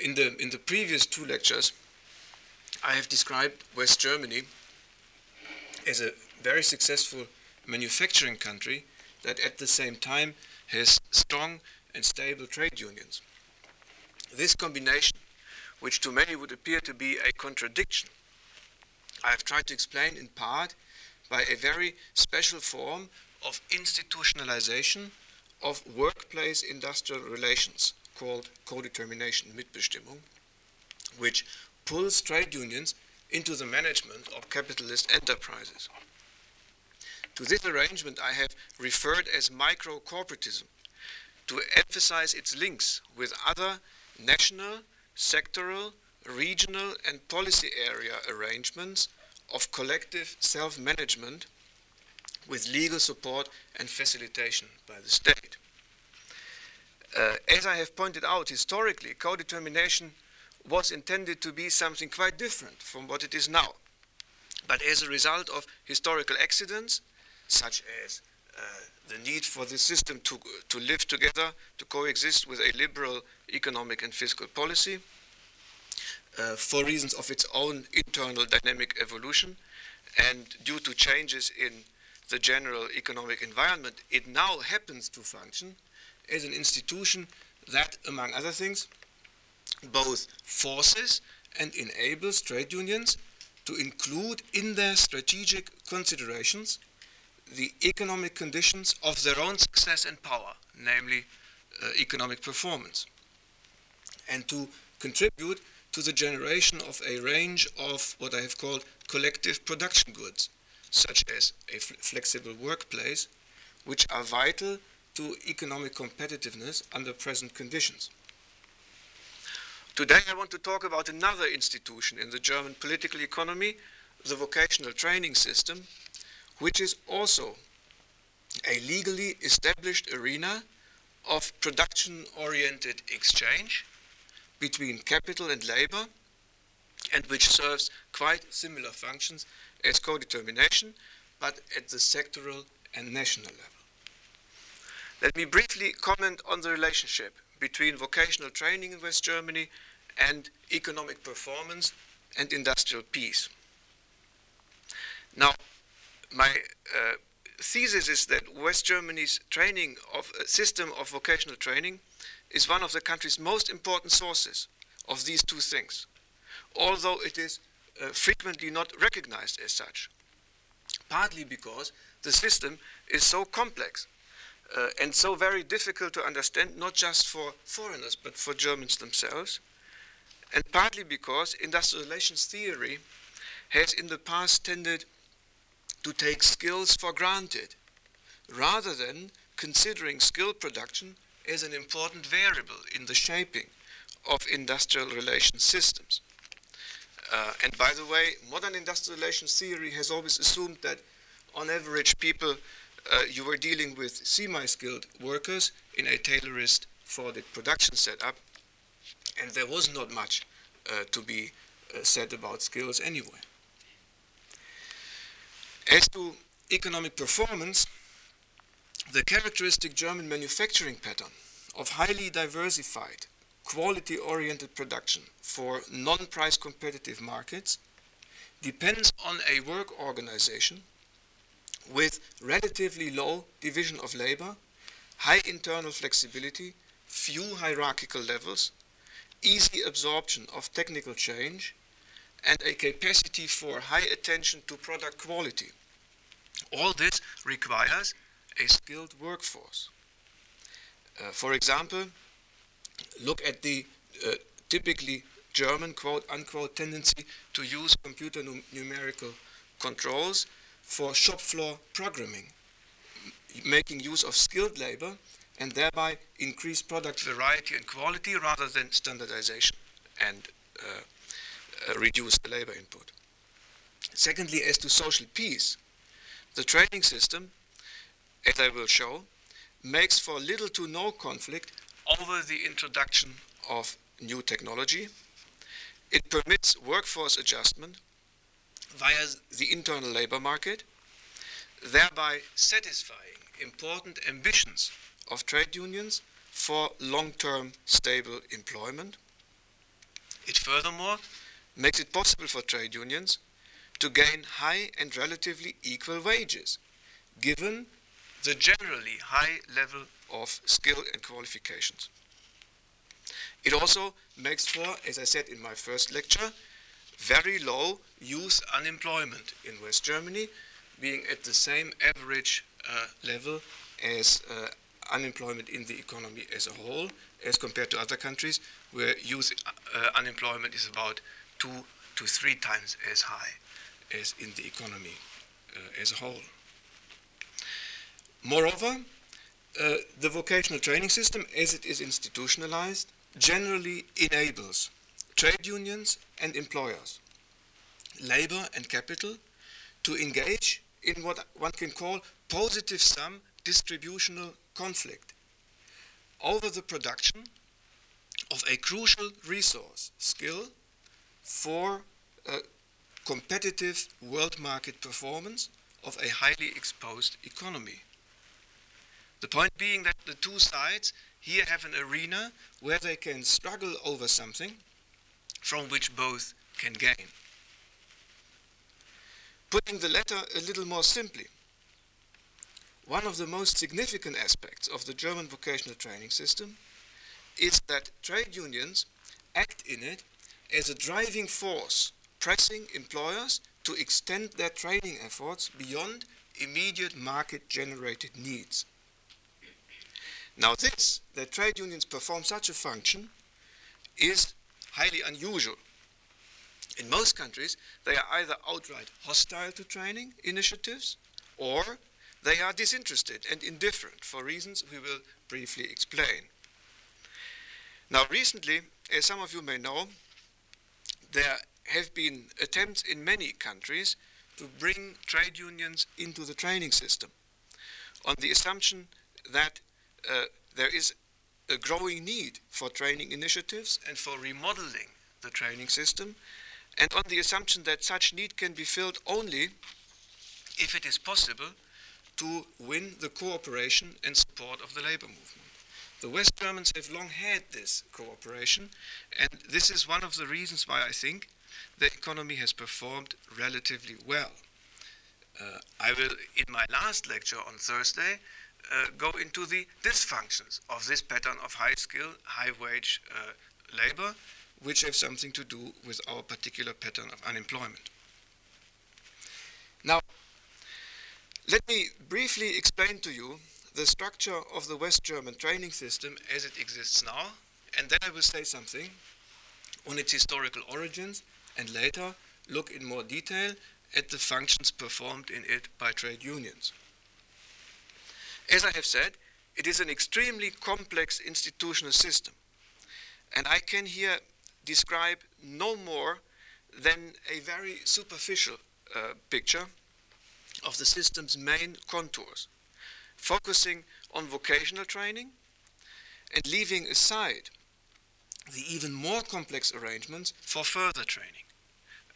in, the, in the previous two lectures, I have described West Germany as a very successful manufacturing country that at the same time has strong and stable trade unions. This combination, which to many would appear to be a contradiction, I have tried to explain in part by a very special form of institutionalization of workplace industrial relations called co-determination, Mitbestimmung, which pulls trade unions into the management of capitalist enterprises. To this arrangement I have referred as micro-corporatism to emphasize its links with other national, sectoral, regional and policy area arrangements of collective self-management with legal support and facilitation by the state. Uh, as I have pointed out, historically, co-determination was intended to be something quite different from what it is now. But as a result of historical accidents, such as uh, the need for the system to, to live together, to coexist with a liberal economic and fiscal policy, uh, for reasons of its own internal dynamic evolution, and due to changes in the general economic environment, it now happens to function as an institution that, among other things, both forces and enables trade unions to include in their strategic considerations the economic conditions of their own success and power, namely uh, economic performance, and to contribute to the generation of a range of what I have called collective production goods, such as a fl flexible workplace, which are vital to economic competitiveness under present conditions. Today I want to talk about another institution in the German political economy, the vocational training system, which is also a legally established arena of production-oriented exchange between capital and labor and which serves quite similar functions as co-determination, but at the sectoral and national level. Let me briefly comment on the relationship between vocational training in West Germany and economic performance and industrial peace. Now, my uh, thesis is that West Germany's training of a system of vocational training is one of the country's most important sources of these two things, although it is uh, frequently not recognized as such, partly because the system is so complex uh, and so very difficult to understand, not just for foreigners, but for Germans themselves, and partly because industrial relations theory has in the past tended to take skills for granted, rather than considering skill production as an important variable in the shaping of industrial relations systems. Uh, and by the way, modern industrial relations theory has always assumed that on average people uh, you were dealing with semi-skilled workers in a Taylorist Fordic production setup, and there was not much uh, to be uh, said about skills anyway. As to economic performance, the characteristic German manufacturing pattern of highly diversified, quality-oriented production for non-price competitive markets depends on a work organization with relatively low division of labor, high internal flexibility, few hierarchical levels, easy absorption of technical change, and a capacity for high attention to product quality. All this requires a skilled workforce. Uh, for example, look at the uh, typically German quote unquote tendency to use computer num numerical controls for shop floor programming, making use of skilled labor and thereby increase product variety and quality rather than standardization and uh, uh, reduce the labor input. Secondly, as to social peace, the training system, as I will show, makes for little to no conflict over the introduction of new technology. It permits workforce adjustment via the internal labor market, thereby satisfying important ambitions of trade unions for long-term stable employment. It furthermore makes it possible for trade unions to gain high and relatively equal wages, given the generally high level of skill and qualifications. It also makes for, as I said in my first lecture, very low youth unemployment in West Germany, being at the same average uh, level as uh, unemployment in the economy as a whole, as compared to other countries where youth uh, unemployment is about two to three times as high as in the economy uh, as a whole. Moreover, uh, the vocational training system, as it is institutionalized, generally enables trade unions and employers, labor and capital, to engage in what one can call positive sum distributional conflict over the production of a crucial resource, skill, for a competitive world market performance of a highly exposed economy. The point being that the two sides here have an arena where they can struggle over something from which both can gain. Putting the latter a little more simply, one of the most significant aspects of the German vocational training system is that trade unions act in it as a driving force, pressing employers to extend their training efforts beyond immediate market generated needs. Now, this, that trade unions perform such a function, is highly unusual. In most countries, they are either outright hostile to training initiatives or they are disinterested and indifferent for reasons we will briefly explain. Now, recently, as some of you may know, there have been attempts in many countries to bring trade unions into the training system on the assumption that uh, there is a growing need for training initiatives and for remodeling the training system, and on the assumption that such need can be filled only if it is possible to win the cooperation and support of the labor movement. The West Germans have long had this cooperation, and this is one of the reasons why I think the economy has performed relatively well. Uh, I will, in my last lecture on Thursday, uh, go into the dysfunctions of this pattern of high skill, high wage uh, labor, which have something to do with our particular pattern of unemployment. Now, let me briefly explain to you the structure of the West German training system as it exists now, and then I will say something on its historical origins and later look in more detail at the functions performed in it by trade unions. As I have said, it is an extremely complex institutional system. And I can here describe no more than a very superficial uh, picture of the system's main contours, focusing on vocational training and leaving aside the even more complex arrangements for further training.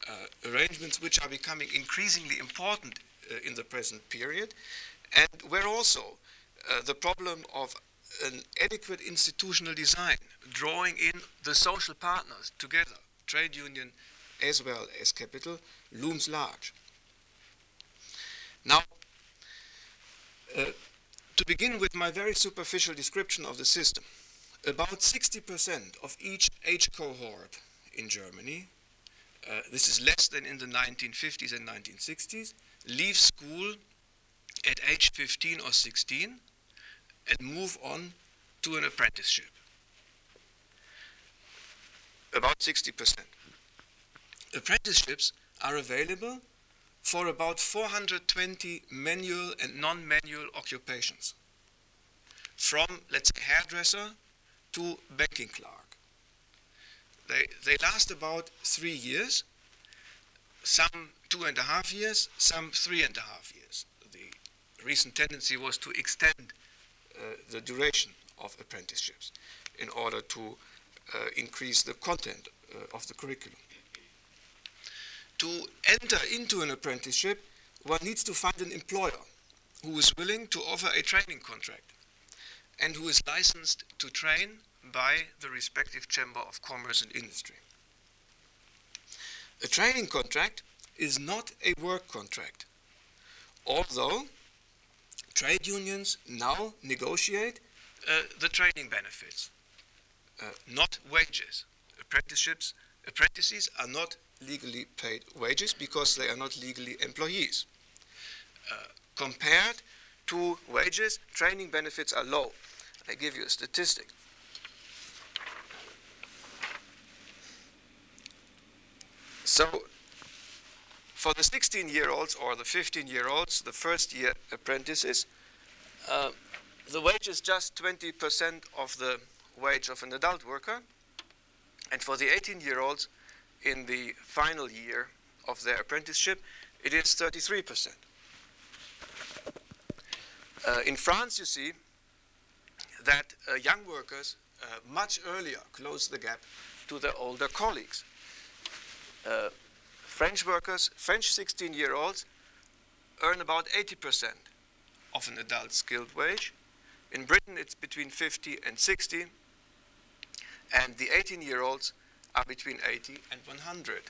Uh, arrangements which are becoming increasingly important uh, in the present period and where also uh, the problem of an adequate institutional design, drawing in the social partners together, trade union as well as capital, looms large. Now, uh, to begin with my very superficial description of the system, about 60% of each age cohort in Germany, uh, this is less than in the 1950s and 1960s, leave school at age 15 or 16 and move on to an apprenticeship. About 60%. Apprenticeships are available for about 420 manual and non manual occupations, from, let's say, hairdresser to banking clerk. They, they last about three years, some two and a half years, some three and a half years. The recent tendency was to extend the duration of apprenticeships in order to uh, increase the content uh, of the curriculum. To enter into an apprenticeship, one needs to find an employer who is willing to offer a training contract and who is licensed to train by the respective Chamber of Commerce and Industry. A training contract is not a work contract, although trade unions now negotiate uh, the training benefits, uh, not wages. Apprenticeships, apprentices are not legally paid wages because they are not legally employees. Uh, compared to wages, training benefits are low. I give you a statistic. So, for the 16 year olds or the 15 year olds, the first year apprentices, uh, the wage is just 20% of the wage of an adult worker. And for the 18 year olds in the final year of their apprenticeship, it is 33%. Uh, in France, you see that uh, young workers uh, much earlier close the gap to their older colleagues. French workers, French 16 year olds, earn about 80% of an adult skilled wage. In Britain, it's between 50 and 60, and the 18 year olds are between 80 and 100.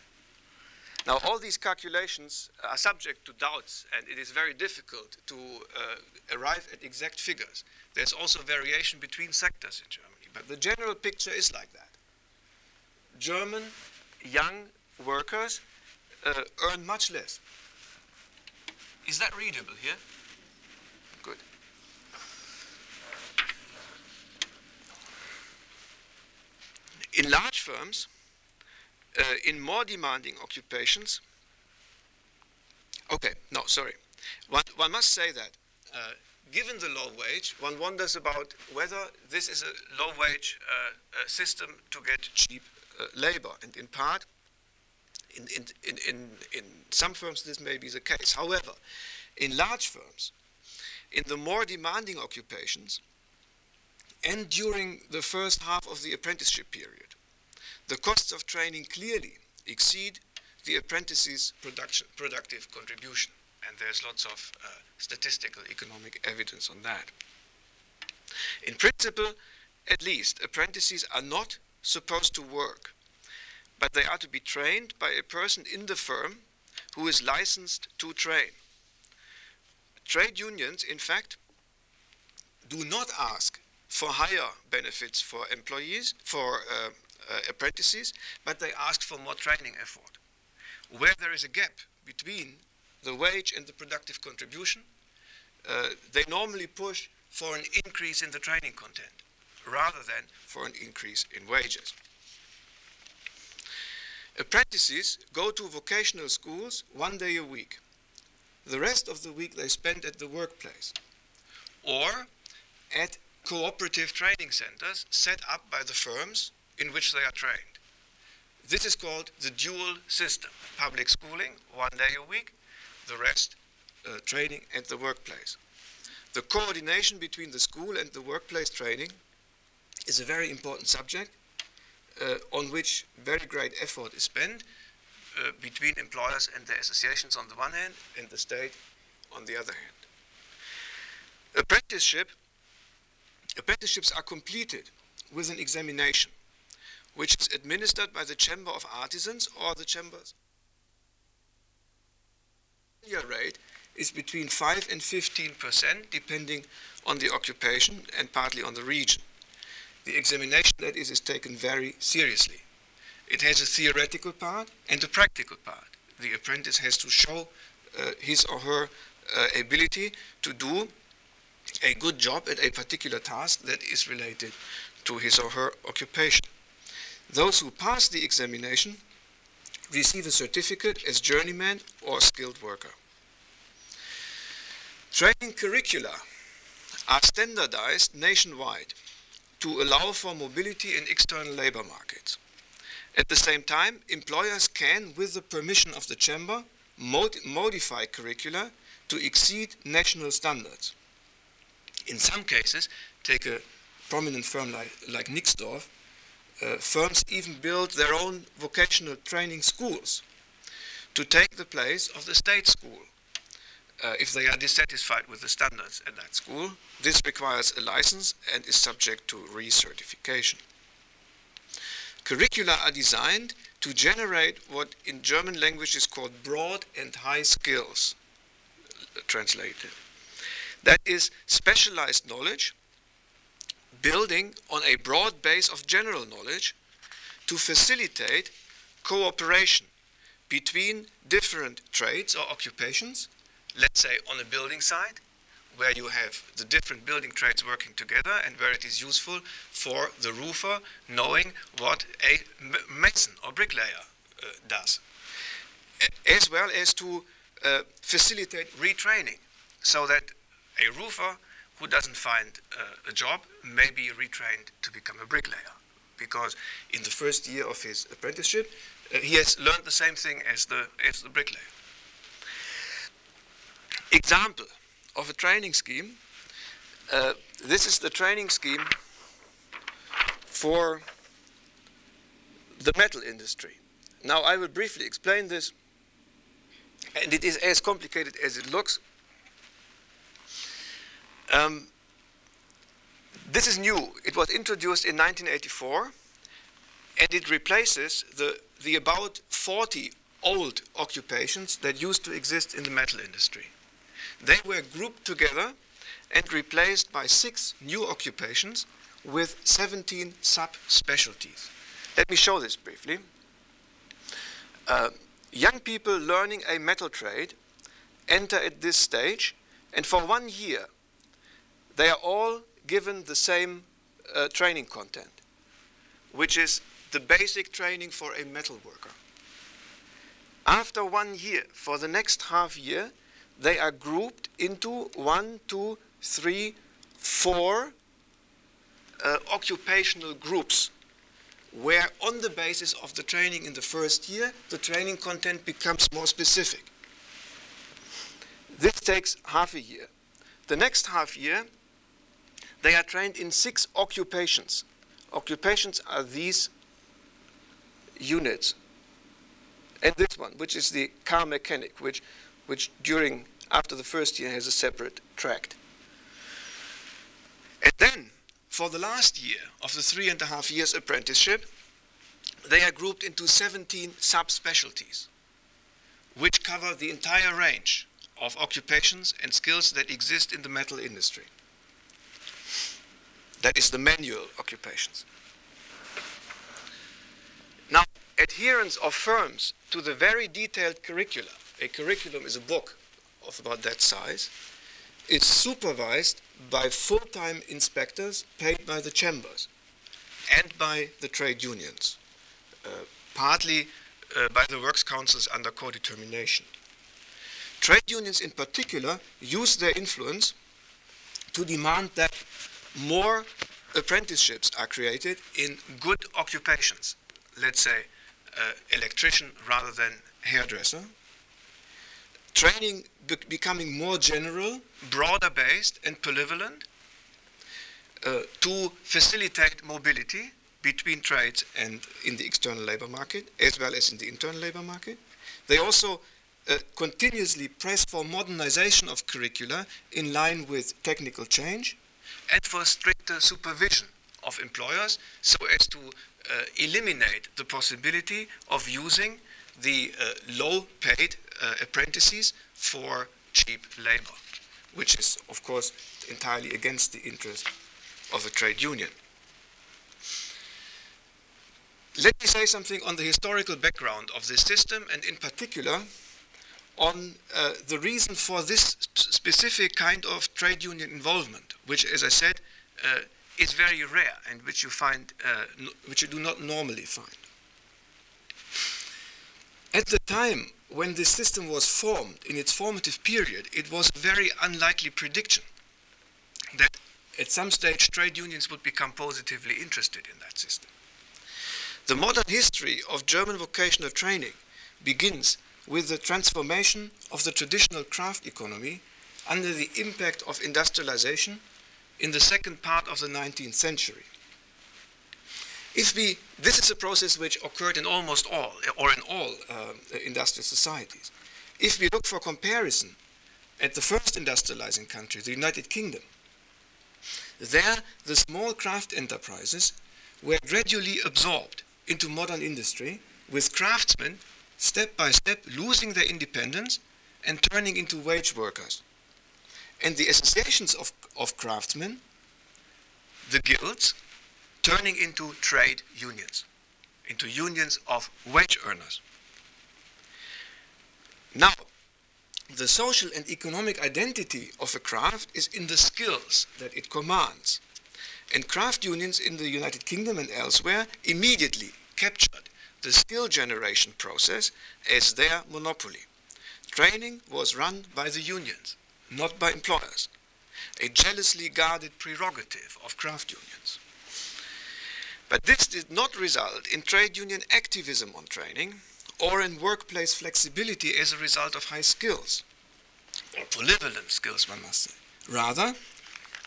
Now, all these calculations are subject to doubts, and it is very difficult to uh, arrive at exact figures. There's also variation between sectors in Germany, but the general picture is like that. German young workers uh, earn much less. Is that readable here? Good. In large firms, uh, in more demanding occupations, okay, no, sorry. One, one must say that uh, given the low wage, one wonders about whether this is a low wage uh, system to get cheap uh, labor. And in part, in, in, in, in, some firms, this may be the case. However, in large firms, in the more demanding occupations, and during the first half of the apprenticeship period, the costs of training clearly exceed the apprentice's productive contribution. And there's lots of uh, statistical economic evidence on that. In principle, at least, apprentices are not supposed to work, but they are to be trained by a person in the firm who is licensed to train. Trade unions, in fact, do not ask for higher benefits for employees, for uh, uh, apprentices, but they ask for more training effort. Where there is a gap between the wage and the productive contribution, uh, they normally push for an increase in the training content rather than for an increase in wages. Apprentices go to vocational schools one day a week. The rest of the week they spend at the workplace or at cooperative training centers set up by the firms in which they are trained. This is called the dual system public schooling, one day a week, the rest uh, training at the workplace. The coordination between the school and the workplace training is a very important subject on which very great effort is spent uh, between employers and their associations on the one hand and the state on the other hand. Apprenticeship, apprenticeships are completed with an examination which is administered by the Chamber of Artisans or the Chambers. The rate is between 5 and 15 percent, depending on the occupation and partly on the region. The examination, that is, is taken very seriously. It has a theoretical part and a practical part. The apprentice has to show uh, his or her uh, ability to do a good job at a particular task that is related to his or her occupation. Those who pass the examination receive a certificate as journeyman or skilled worker. Training curricula are standardized nationwide to allow for mobility in external labor markets. At the same time, employers can, with the permission of the chamber, mod modify curricula to exceed national standards. In some cases, take a prominent firm like, like Nixdorf, uh, firms even build their own vocational training schools to take the place of the state school. Uh, if they are dissatisfied with the standards at that school, this requires a license and is subject to recertification. Curricula are designed to generate what in German language is called broad and high skills, translated. That is specialized knowledge building on a broad base of general knowledge to facilitate cooperation between different trades or occupations, let's say on a building site, where you have the different building trades working together and where it is useful for the roofer knowing what a mason or bricklayer uh, does, as well as to uh, facilitate retraining so that a roofer who doesn't find uh, a job may be retrained to become a bricklayer because in the first year of his apprenticeship uh, he has learned the same thing as the, as the bricklayer. Example of a training scheme. Uh, this is the training scheme for the metal industry. Now, I will briefly explain this, and it is as complicated as it looks. Um, this is new. It was introduced in 1984, and it replaces the, the about 40 old occupations that used to exist in the metal industry. They were grouped together and replaced by six new occupations with 17 subspecialties. Let me show this briefly. Uh, young people learning a metal trade enter at this stage, and for one year, they are all given the same uh, training content, which is the basic training for a metal worker. After one year, for the next half year, they are grouped into one, two, three, four uh, occupational groups where on the basis of the training in the first year, the training content becomes more specific. This takes half a year. The next half year, they are trained in six occupations. Occupations are these units. And this one, which is the car mechanic, which which during after the first year has a separate tract. And then, for the last year of the three and a half years apprenticeship, they are grouped into 17 subspecialties, which cover the entire range of occupations and skills that exist in the metal industry. That is the manual occupations. Now, adherence of firms to the very detailed curricula a curriculum is a book of about that size. It's supervised by full-time inspectors paid by the chambers and by the trade unions, uh, partly uh, by the works councils under co-determination. Trade unions in particular use their influence to demand that more apprenticeships are created in good occupations, let's say uh, electrician rather than hairdresser, training be becoming more general, broader based, and polyvalent uh, to facilitate mobility between trades and in the external labor market, as well as in the internal labor market. They also uh, continuously press for modernization of curricula in line with technical change and for stricter supervision of employers so as to uh, eliminate the possibility of using the uh, low paid uh, apprentices for cheap labor, which is, of course, entirely against the interest of a trade union. Let me say something on the historical background of this system, and in particular on uh, the reason for this specific kind of trade union involvement, which, as I said, uh, is very rare and which you find, uh, which you do not normally find. At the time when this system was formed, in its formative period, it was a very unlikely prediction that at some stage trade unions would become positively interested in that system. The modern history of German vocational training begins with the transformation of the traditional craft economy under the impact of industrialization in the second part of the 19th century. If we, this is a process which occurred in almost all, or in all uh, industrial societies. If we look for comparison at the first industrializing country, the United Kingdom, there the small craft enterprises were gradually absorbed into modern industry with craftsmen step by step losing their independence and turning into wage workers. And the associations of, of craftsmen, the guilds, turning into trade unions, into unions of wage earners. Now, the social and economic identity of a craft is in the skills that it commands. And craft unions in the United Kingdom and elsewhere immediately captured the skill generation process as their monopoly. Training was run by the unions, not by employers, a jealously guarded prerogative of craft unions. But this did not result in trade union activism on training or in workplace flexibility as a result of high skills, or polyvalent skills, one must say. Rather,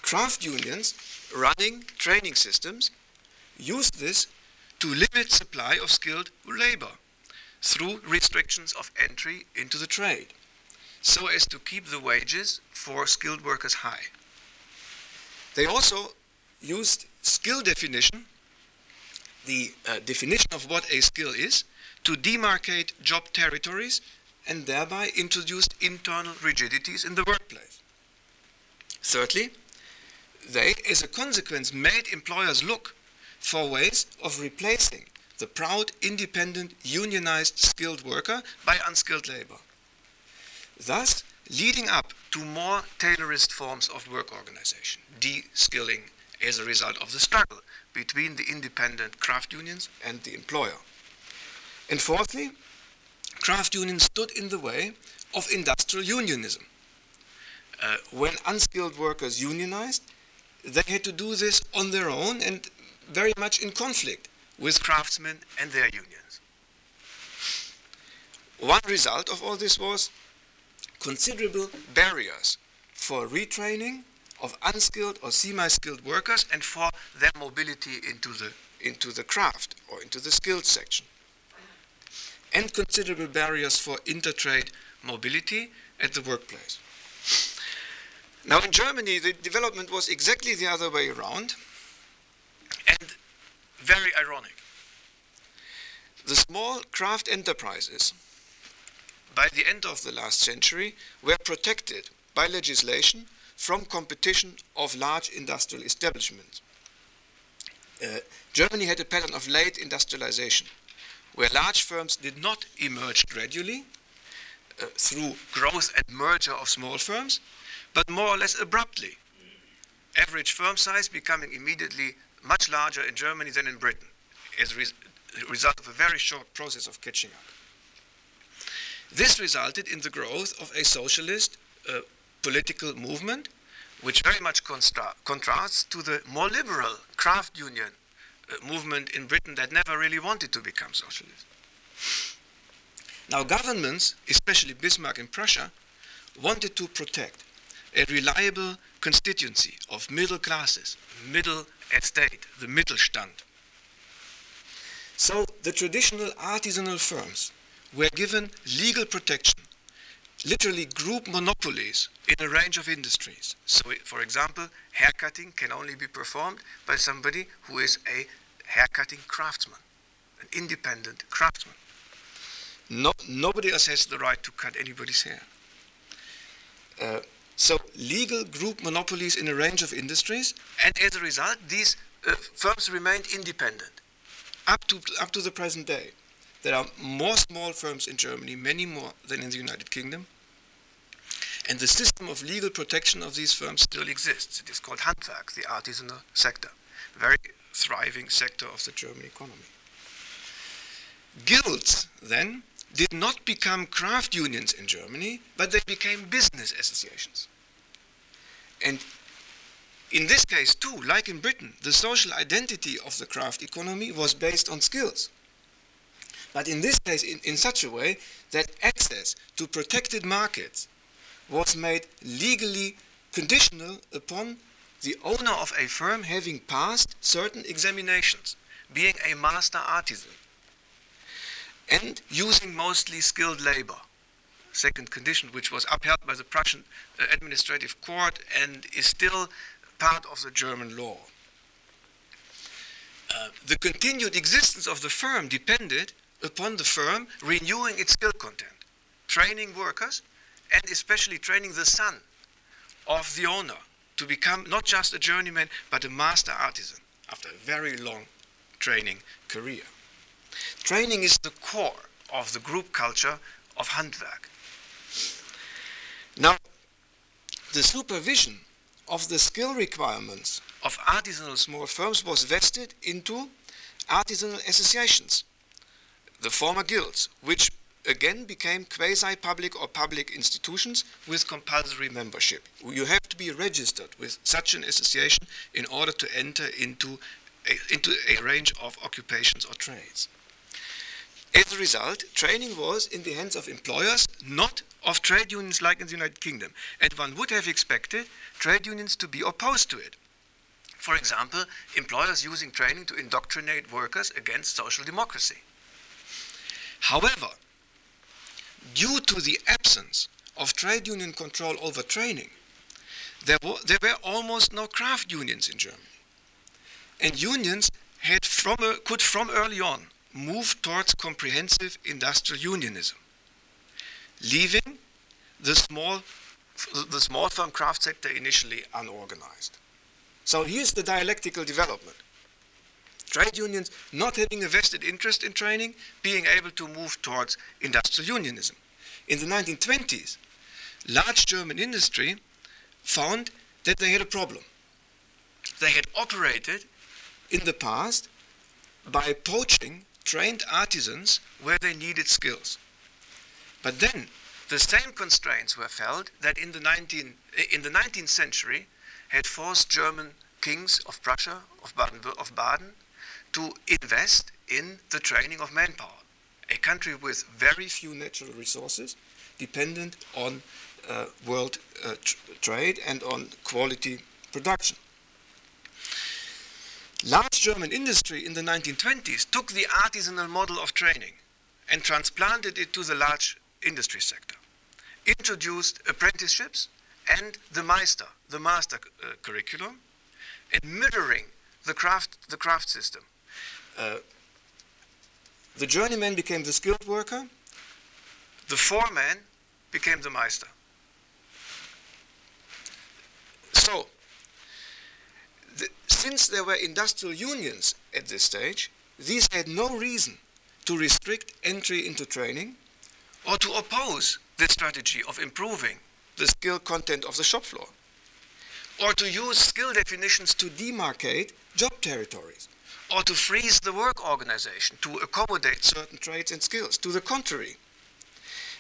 craft unions running training systems used this to limit supply of skilled labor through restrictions of entry into the trade, so as to keep the wages for skilled workers high. They also used skill definition, the uh, definition of what a skill is, to demarcate job territories and thereby introduced internal rigidities in the workplace. Thirdly, they, as a consequence, made employers look for ways of replacing the proud, independent, unionized skilled worker by unskilled labor, thus leading up to more Taylorist forms of work organization, de-skilling as a result of the struggle between the independent craft unions and the employer. And fourthly, craft unions stood in the way of industrial unionism. Uh, when unskilled workers unionized, they had to do this on their own and very much in conflict with craftsmen and their unions. One result of all this was considerable barriers for retraining of unskilled or semi-skilled workers and for their mobility into the, into the craft or into the skilled section. And considerable barriers for intertrade mobility at the workplace. Now in Germany, the development was exactly the other way around and very ironic. The small craft enterprises, by the end of the last century, were protected by legislation from competition of large industrial establishments. Uh, Germany had a pattern of late industrialization, where large firms did not emerge gradually uh, through growth and merger of small firms, but more or less abruptly. Average firm size becoming immediately much larger in Germany than in Britain as a result of a very short process of catching up. This resulted in the growth of a socialist uh, political movement, which very much contrasts to the more liberal craft union uh, movement in Britain that never really wanted to become socialist. Now, governments, especially Bismarck in Prussia, wanted to protect a reliable constituency of middle classes, middle estate, the Mittelstand. So the traditional artisanal firms were given legal protection, literally group monopolies in a range of industries. So, for example, haircutting can only be performed by somebody who is a haircutting craftsman, an independent craftsman. No, nobody else has the right to cut anybody's hair. Uh, so legal group monopolies in a range of industries, and as a result, these uh, firms remained independent up to, up to the present day. There are more small firms in Germany, many more than in the United Kingdom, and the system of legal protection of these firms still exists. It is called Handwerk, the artisanal sector, a very thriving sector of the German economy. Guilds, then, did not become craft unions in Germany, but they became business associations. And in this case, too, like in Britain, the social identity of the craft economy was based on skills. But in this case, in, in such a way that access to protected markets was made legally conditional upon the owner of a firm having passed certain examinations, being a master artisan and using mostly skilled labor. Second condition, which was upheld by the Prussian uh, administrative court and is still part of the German law. Uh, the continued existence of the firm depended upon the firm renewing its skill content, training workers, and especially training the son of the owner to become not just a journeyman but a master artisan after a very long training career. Training is the core of the group culture of Handwerk. Now, the supervision of the skill requirements of artisanal small firms was vested into artisanal associations, the former guilds, which again became quasi-public or public institutions with compulsory membership. You have to be registered with such an association in order to enter into a, into a range of occupations or trades. As a result, training was in the hands of employers, not of trade unions like in the United Kingdom. And one would have expected trade unions to be opposed to it. For example, employers using training to indoctrinate workers against social democracy. However, due to the absence of trade union control over training, there were, there were almost no craft unions in Germany. And unions had from could from early on move towards comprehensive industrial unionism, leaving the small, the small firm craft sector initially unorganized. So here's the dialectical development. Trade unions not having a vested interest in training, being able to move towards industrial unionism. In the 1920s, large German industry found that they had a problem. They had operated in the past by poaching trained artisans where they needed skills. But then the same constraints were felt that in the, 19, eh, in the 19th century had forced German kings of Prussia, of Baden, of Baden to invest in the training of manpower. A country with very few natural resources, dependent on uh, world uh, tr trade and on quality production. Large German industry in the 1920s took the artisanal model of training and transplanted it to the large industry sector, introduced apprenticeships and the Meister, the master uh, curriculum, and mirroring the craft, the craft system. Uh, the journeyman became the skilled worker, the foreman became the Meister. So, since there were industrial unions at this stage, these had no reason to restrict entry into training or to oppose the strategy of improving the skill content of the shop floor or to use skill definitions to demarcate job territories or to freeze the work organization to accommodate certain trades and skills. To the contrary,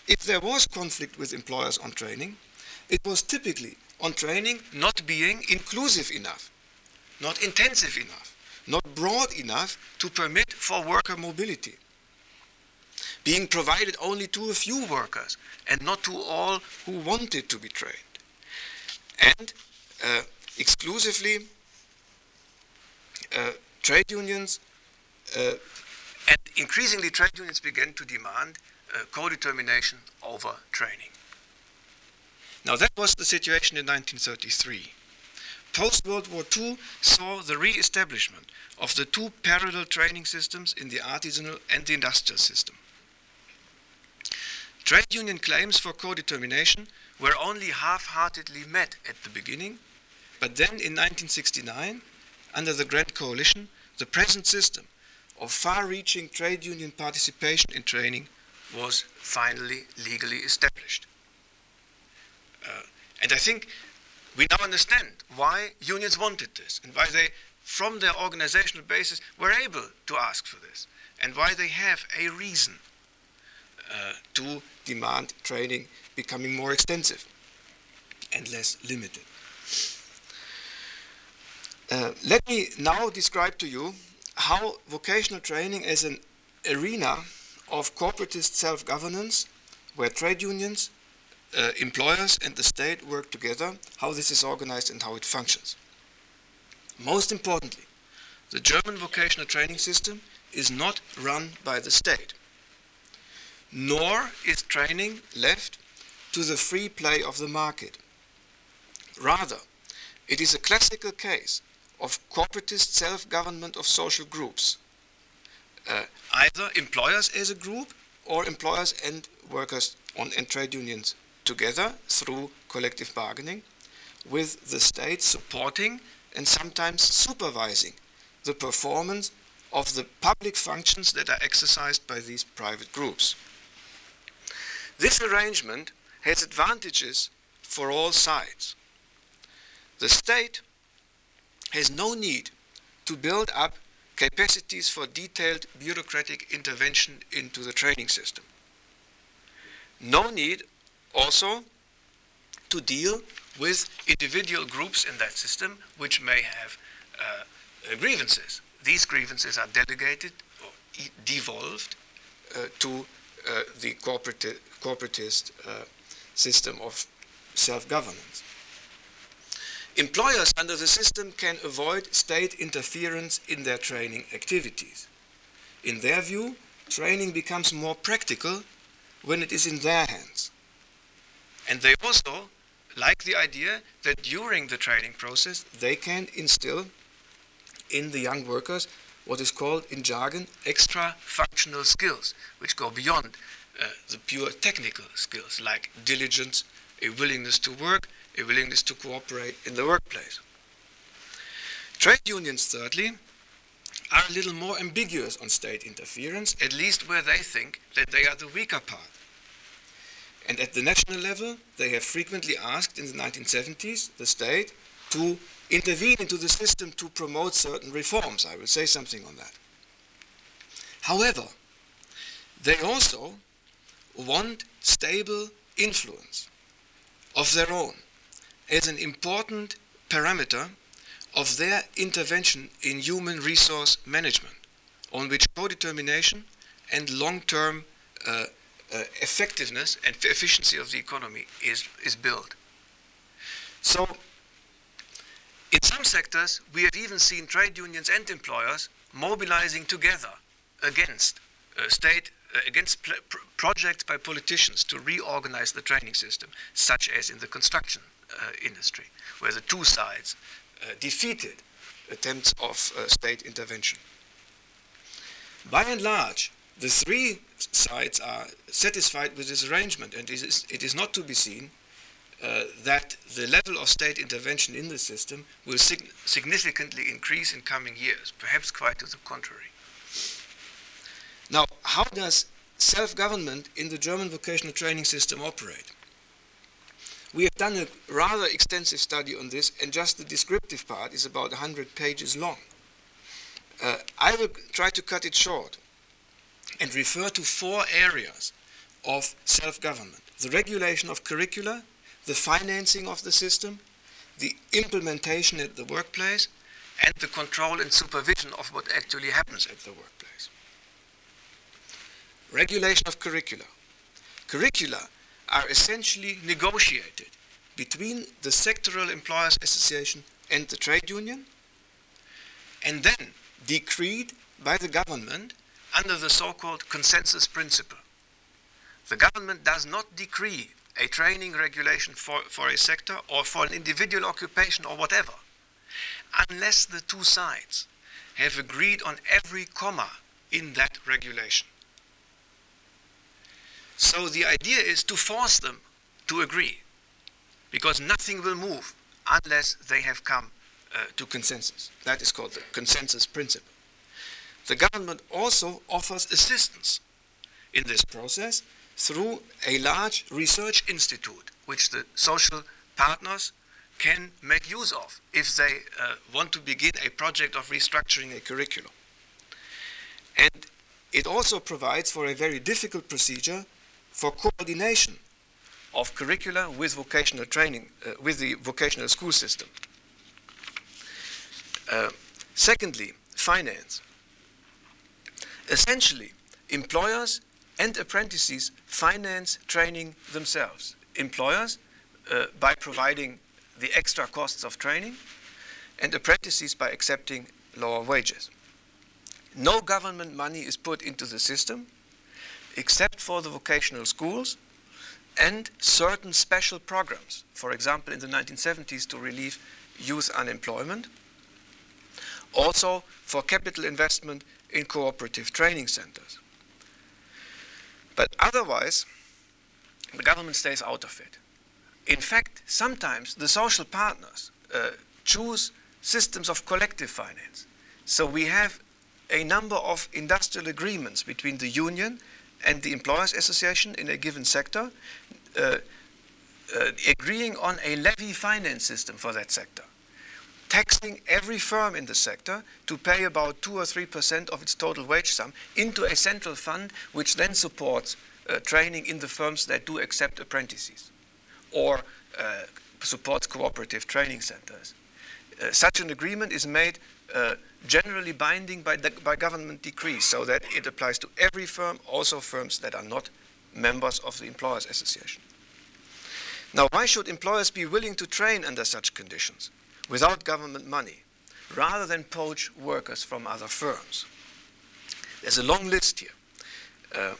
if there was conflict with employers on training, it was typically on training not being inclusive enough not intensive enough, not broad enough to permit for worker mobility. Being provided only to a few workers and not to all who wanted to be trained. And uh, exclusively uh, trade unions uh, and increasingly trade unions began to demand uh, co-determination over training. Now that was the situation in 1933 post World War II saw the re establishment of the two parallel training systems in the artisanal and the industrial system. Trade union claims for co determination were only half heartedly met at the beginning, but then in 1969, under the Grand Coalition, the present system of far reaching trade union participation in training was finally legally established. Uh, and I think we now understand why unions wanted this and why they, from their organizational basis, were able to ask for this and why they have a reason uh, to demand training becoming more extensive and less limited. Uh, let me now describe to you how vocational training as an arena of corporatist self-governance, where trade unions, uh, employers and the state work together, how this is organized and how it functions. Most importantly, the German vocational training system is not run by the state, nor is training left to the free play of the market. Rather, it is a classical case of corporatist self-government of social groups, uh, either employers as a group or employers and workers on, and trade unions together through collective bargaining, with the state supporting and sometimes supervising the performance of the public functions that are exercised by these private groups. This arrangement has advantages for all sides. The state has no need to build up capacities for detailed bureaucratic intervention into the training system. No need also to deal with individual groups in that system which may have uh, grievances. These grievances are delegated or e- devolved uh, to uh, the corporati- corporatist uh, system of self governance. Employers under the system can avoid state interference in their training activities. In their view, training becomes more practical when it is in their hands. And they also like the idea that during the training process they can instill in the young workers what is called in jargon extra functional skills, which go beyond uh, the pure technical skills like diligence, a willingness to work, a willingness to cooperate in the workplace. Trade unions, thirdly, are a little more ambiguous on state interference, at least where they think that they are the weaker part. And at the national level, they have frequently asked in the 1970s the state to intervene into the system to promote certain reforms. I will say something on that. However, they also want stable influence of their own as an important parameter of their intervention in human resource management, on which co-determination and long-term uh, uh, effectiveness and efficiency of the economy is, is built. So, in some sectors, we have even seen trade unions and employers mobilizing together against uh, state uh, against pl- projects by politicians to reorganize the training system, such as in the construction industry, where the two sides uh, defeated attempts of uh, state intervention. By and large, the three sides are satisfied with this arrangement, and it is, it is not to be seen uh, that the level of state intervention in the system will sig- significantly increase in coming years, perhaps quite to the contrary. Now, how does self government in the German vocational training system operate? We have done a rather extensive study on this, and just the descriptive part is about 100 pages long. Uh, I will try to cut it short and refer to four areas of self government the regulation of curricula, the financing of the system, the implementation at the workplace, and the control and supervision of what actually happens at the workplace. Regulation of curricula. Curricula are essentially negotiated between the sectoral employers association and the trade union and then decreed by the government under the so-called consensus principle. The government does not decree a training regulation for, for a sector or for an individual occupation or whatever unless the two sides have agreed on every comma in that regulation. So the idea is to force them to agree, because nothing will move unless they have come uh, to consensus. That is called the consensus principle. The government also offers assistance in this process through a large research institute, which the social partners can make use of if they uh, want to begin a project of restructuring a curriculum. And it also provides for a very difficult procedure for coordination of curricula with vocational training, uh, with the vocational school system. Uh, secondly, finance. Essentially, employers and apprentices finance training themselves. Employers uh, by providing the extra costs of training, and apprentices by accepting lower wages. No government money is put into the system, except for the vocational schools and certain special programs, for example, in the 1970s to relieve youth unemployment, also for capital investment in cooperative training centers. But otherwise, the government stays out of it. In fact, sometimes the social partners uh, choose systems of collective finance. So we have a number of industrial agreements between the union and the employers association in a given sector, uh, uh, agreeing on a levy finance system for that sector, taxing every firm in the sector to pay about 2 or 3% of its total wage sum into a central fund, which then supports uh, training in the firms that do accept apprentices or uh, supports cooperative training centers. Uh, such an agreement is made uh, generally binding by, the, by government decree so that it applies to every firm, also firms that are not members of the Employers Association. Now, why should employers be willing to train under such conditions without government money rather than poach workers from other firms? There's a long list here uh,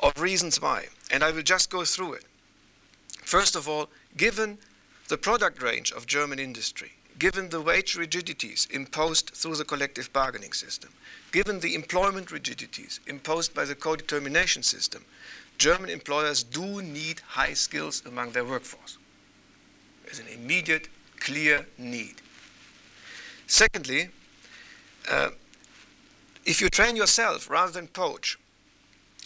of reasons why, and I will just go through it. First of all, given the product range of German industry, given the wage rigidities imposed through the collective bargaining system, given the employment rigidities imposed by the co-determination system, German employers do need high skills among their workforce. There's an immediate, clear need. Secondly, uh, if you train yourself rather than poach,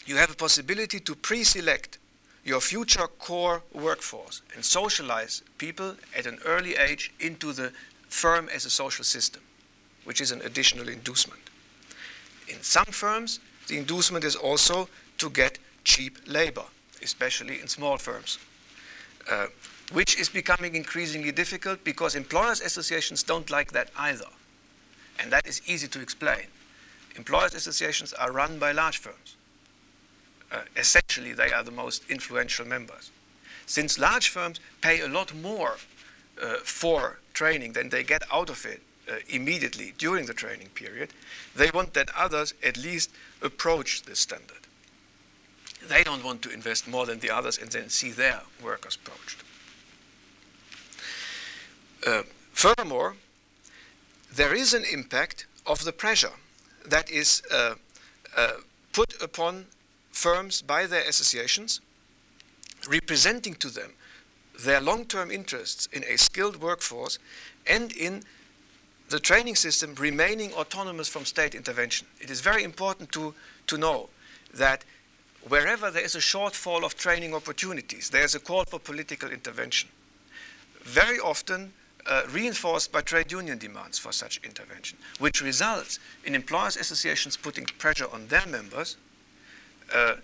you have a possibility to pre-select your future core workforce and socialize people at an early age into the firm as a social system, which is an additional inducement. In some firms, the inducement is also to get cheap labor, especially in small firms, uh, which is becoming increasingly difficult because employers' associations don't like that either. And that is easy to explain. Employers' associations are run by large firms. Uh, essentially, they are the most influential members. Since large firms pay a lot more uh, for training than they get out of it uh, immediately during the training period, they want that others at least approach this standard. They don't want to invest more than the others and then see their workers poached. Uh, furthermore, there is an impact of the pressure that is uh, uh, put upon firms by their associations, representing to them their long-term interests in a skilled workforce and in the training system remaining autonomous from state intervention. It is very important to, to know that wherever there is a shortfall of training opportunities, there is a call for political intervention. Very often uh, reinforced by trade union demands for such intervention, which results in employers' associations putting pressure on their members uh,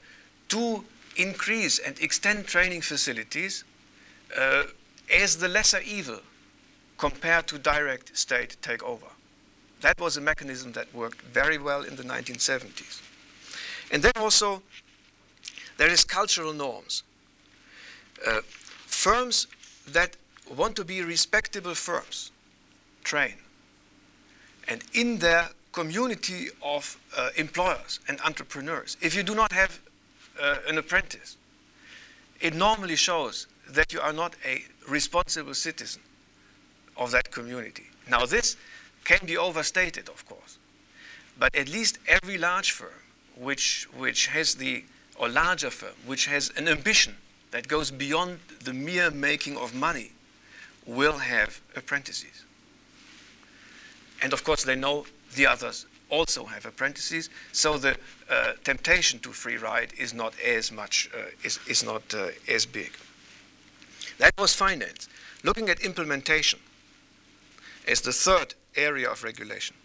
to increase and extend training facilities uh, as the lesser evil compared to direct state takeover. That was a mechanism that worked very well in the 1970s. And then also, there is cultural norms. Uh, firms that want to be respectable firms train. And in their community of uh, employers and entrepreneurs, if you do not have uh, an apprentice, it normally shows that you are not a responsible citizen of that community. Now, this can be overstated, of course, but at least every large firm which, which has the, or larger firm, which has an ambition that goes beyond the mere making of money, will have apprentices. And of course, they know the others also have apprentices, so the uh, temptation to free ride is not as much, uh, is, is not uh, as big. That was finance. Looking at implementation as the third area of regulation.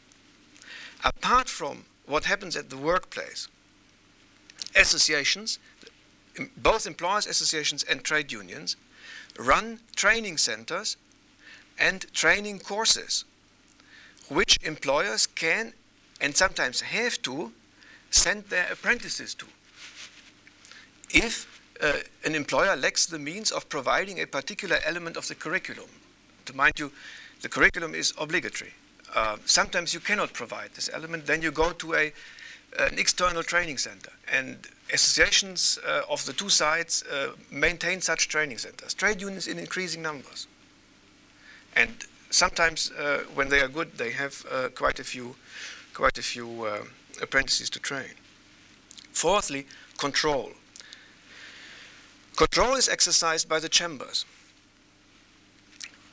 Apart from what happens at the workplace, associations, both employers' associations and trade unions, run training centers and training courses which employers can and sometimes have to send their apprentices to. If uh, an employer lacks the means of providing a particular element of the curriculum. To mind you, the curriculum is obligatory. Uh, sometimes you cannot provide this element, then you go to a, an external training center. And associations uh, of the two sides uh, maintain such training centers. Trade unions in increasing numbers. And sometimes uh, when they are good, they have uh, quite a few, quite a few apprentices to train. Fourthly, control. Control is exercised by the chambers,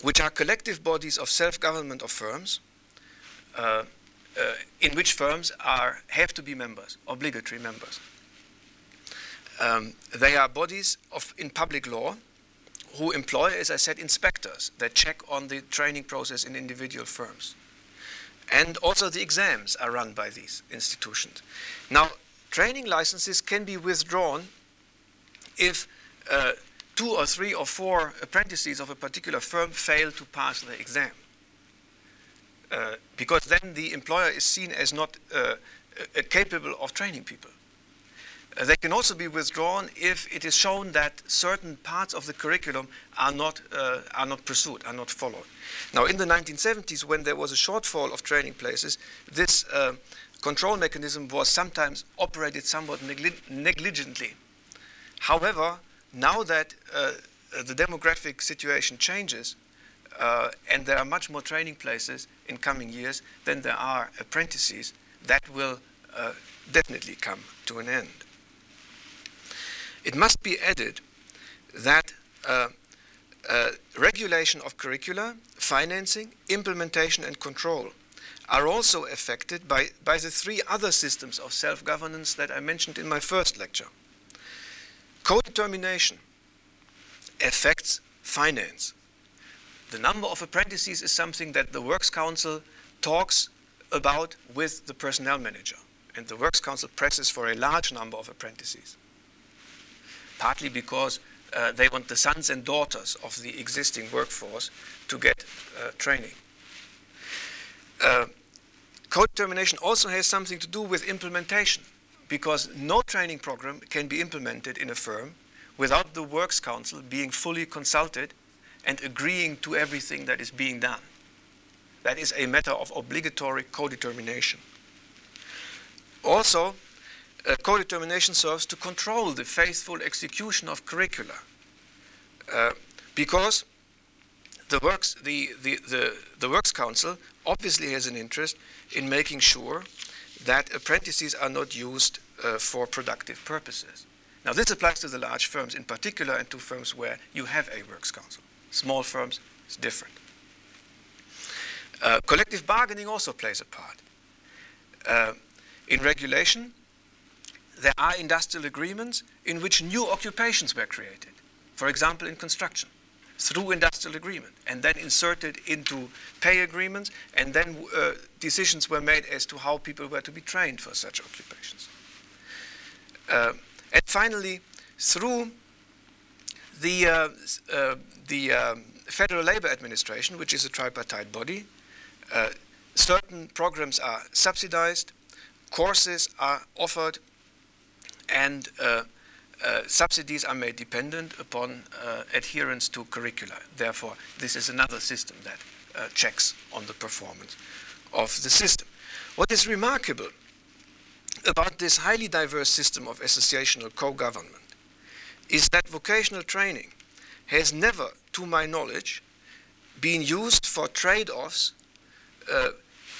which are collective bodies of self-government of firms, uh, uh, in which firms are have to be members, obligatory members. Um, they are bodies of in public law who employ, as I said, inspectors that check on the training process in individual firms. And also the exams are run by these institutions. Now, training licenses can be withdrawn if uh, two or three or four apprentices of a particular firm fail to pass the exam. Uh, because then the employer is seen as not uh, capable of training people. Uh, they can also be withdrawn if it is shown that certain parts of the curriculum are not, uh, are not pursued, are not followed. Now, in the 1970s, when there was a shortfall of training places, this control mechanism was sometimes operated somewhat negli negligently. However, now that uh, the demographic situation changes, uh, and there are much more training places in coming years than there are apprentices, that will uh, definitely come to an end. It must be added that uh, uh, regulation of curricula, financing, implementation, and control are also affected by, by the three other systems of self governance that I mentioned in my first lecture. Co determination affects finance. The number of apprentices is something that the Works Council talks about with the personnel manager, and the Works Council presses for a large number of apprentices partly because uh, they want the sons and daughters of the existing workforce to get uh, training. Uh, co-determination also has something to do with implementation because no training program can be implemented in a firm without the works council being fully consulted and agreeing to everything that is being done. That is a matter of obligatory co-determination. Also, uh, co-determination serves to control the faithful execution of curricula. Uh, because the works, the, the, the, the Works Council obviously has an interest in making sure that apprentices are not used uh, for productive purposes. Now, this applies to the large firms in particular and to firms where you have a Works Council. Small firms, it's different. Uh, collective bargaining also plays a part. Uh, in regulation, there are industrial agreements in which new occupations were created, for example, in construction, through industrial agreement, and then inserted into pay agreements, and then uh, decisions were made as to how people were to be trained for such occupations. Uh, and finally, through the, uh, uh the um, Federal Labor Administration, which is a tripartite body, uh, certain programs are subsidized, courses are offered and uh, uh, subsidies are made dependent upon uh, adherence to curricula. Therefore, this is another system that checks on the performance of the system. What is remarkable about this highly diverse system of associational co-government is that vocational training has never, to my knowledge, been used for trade-offs uh,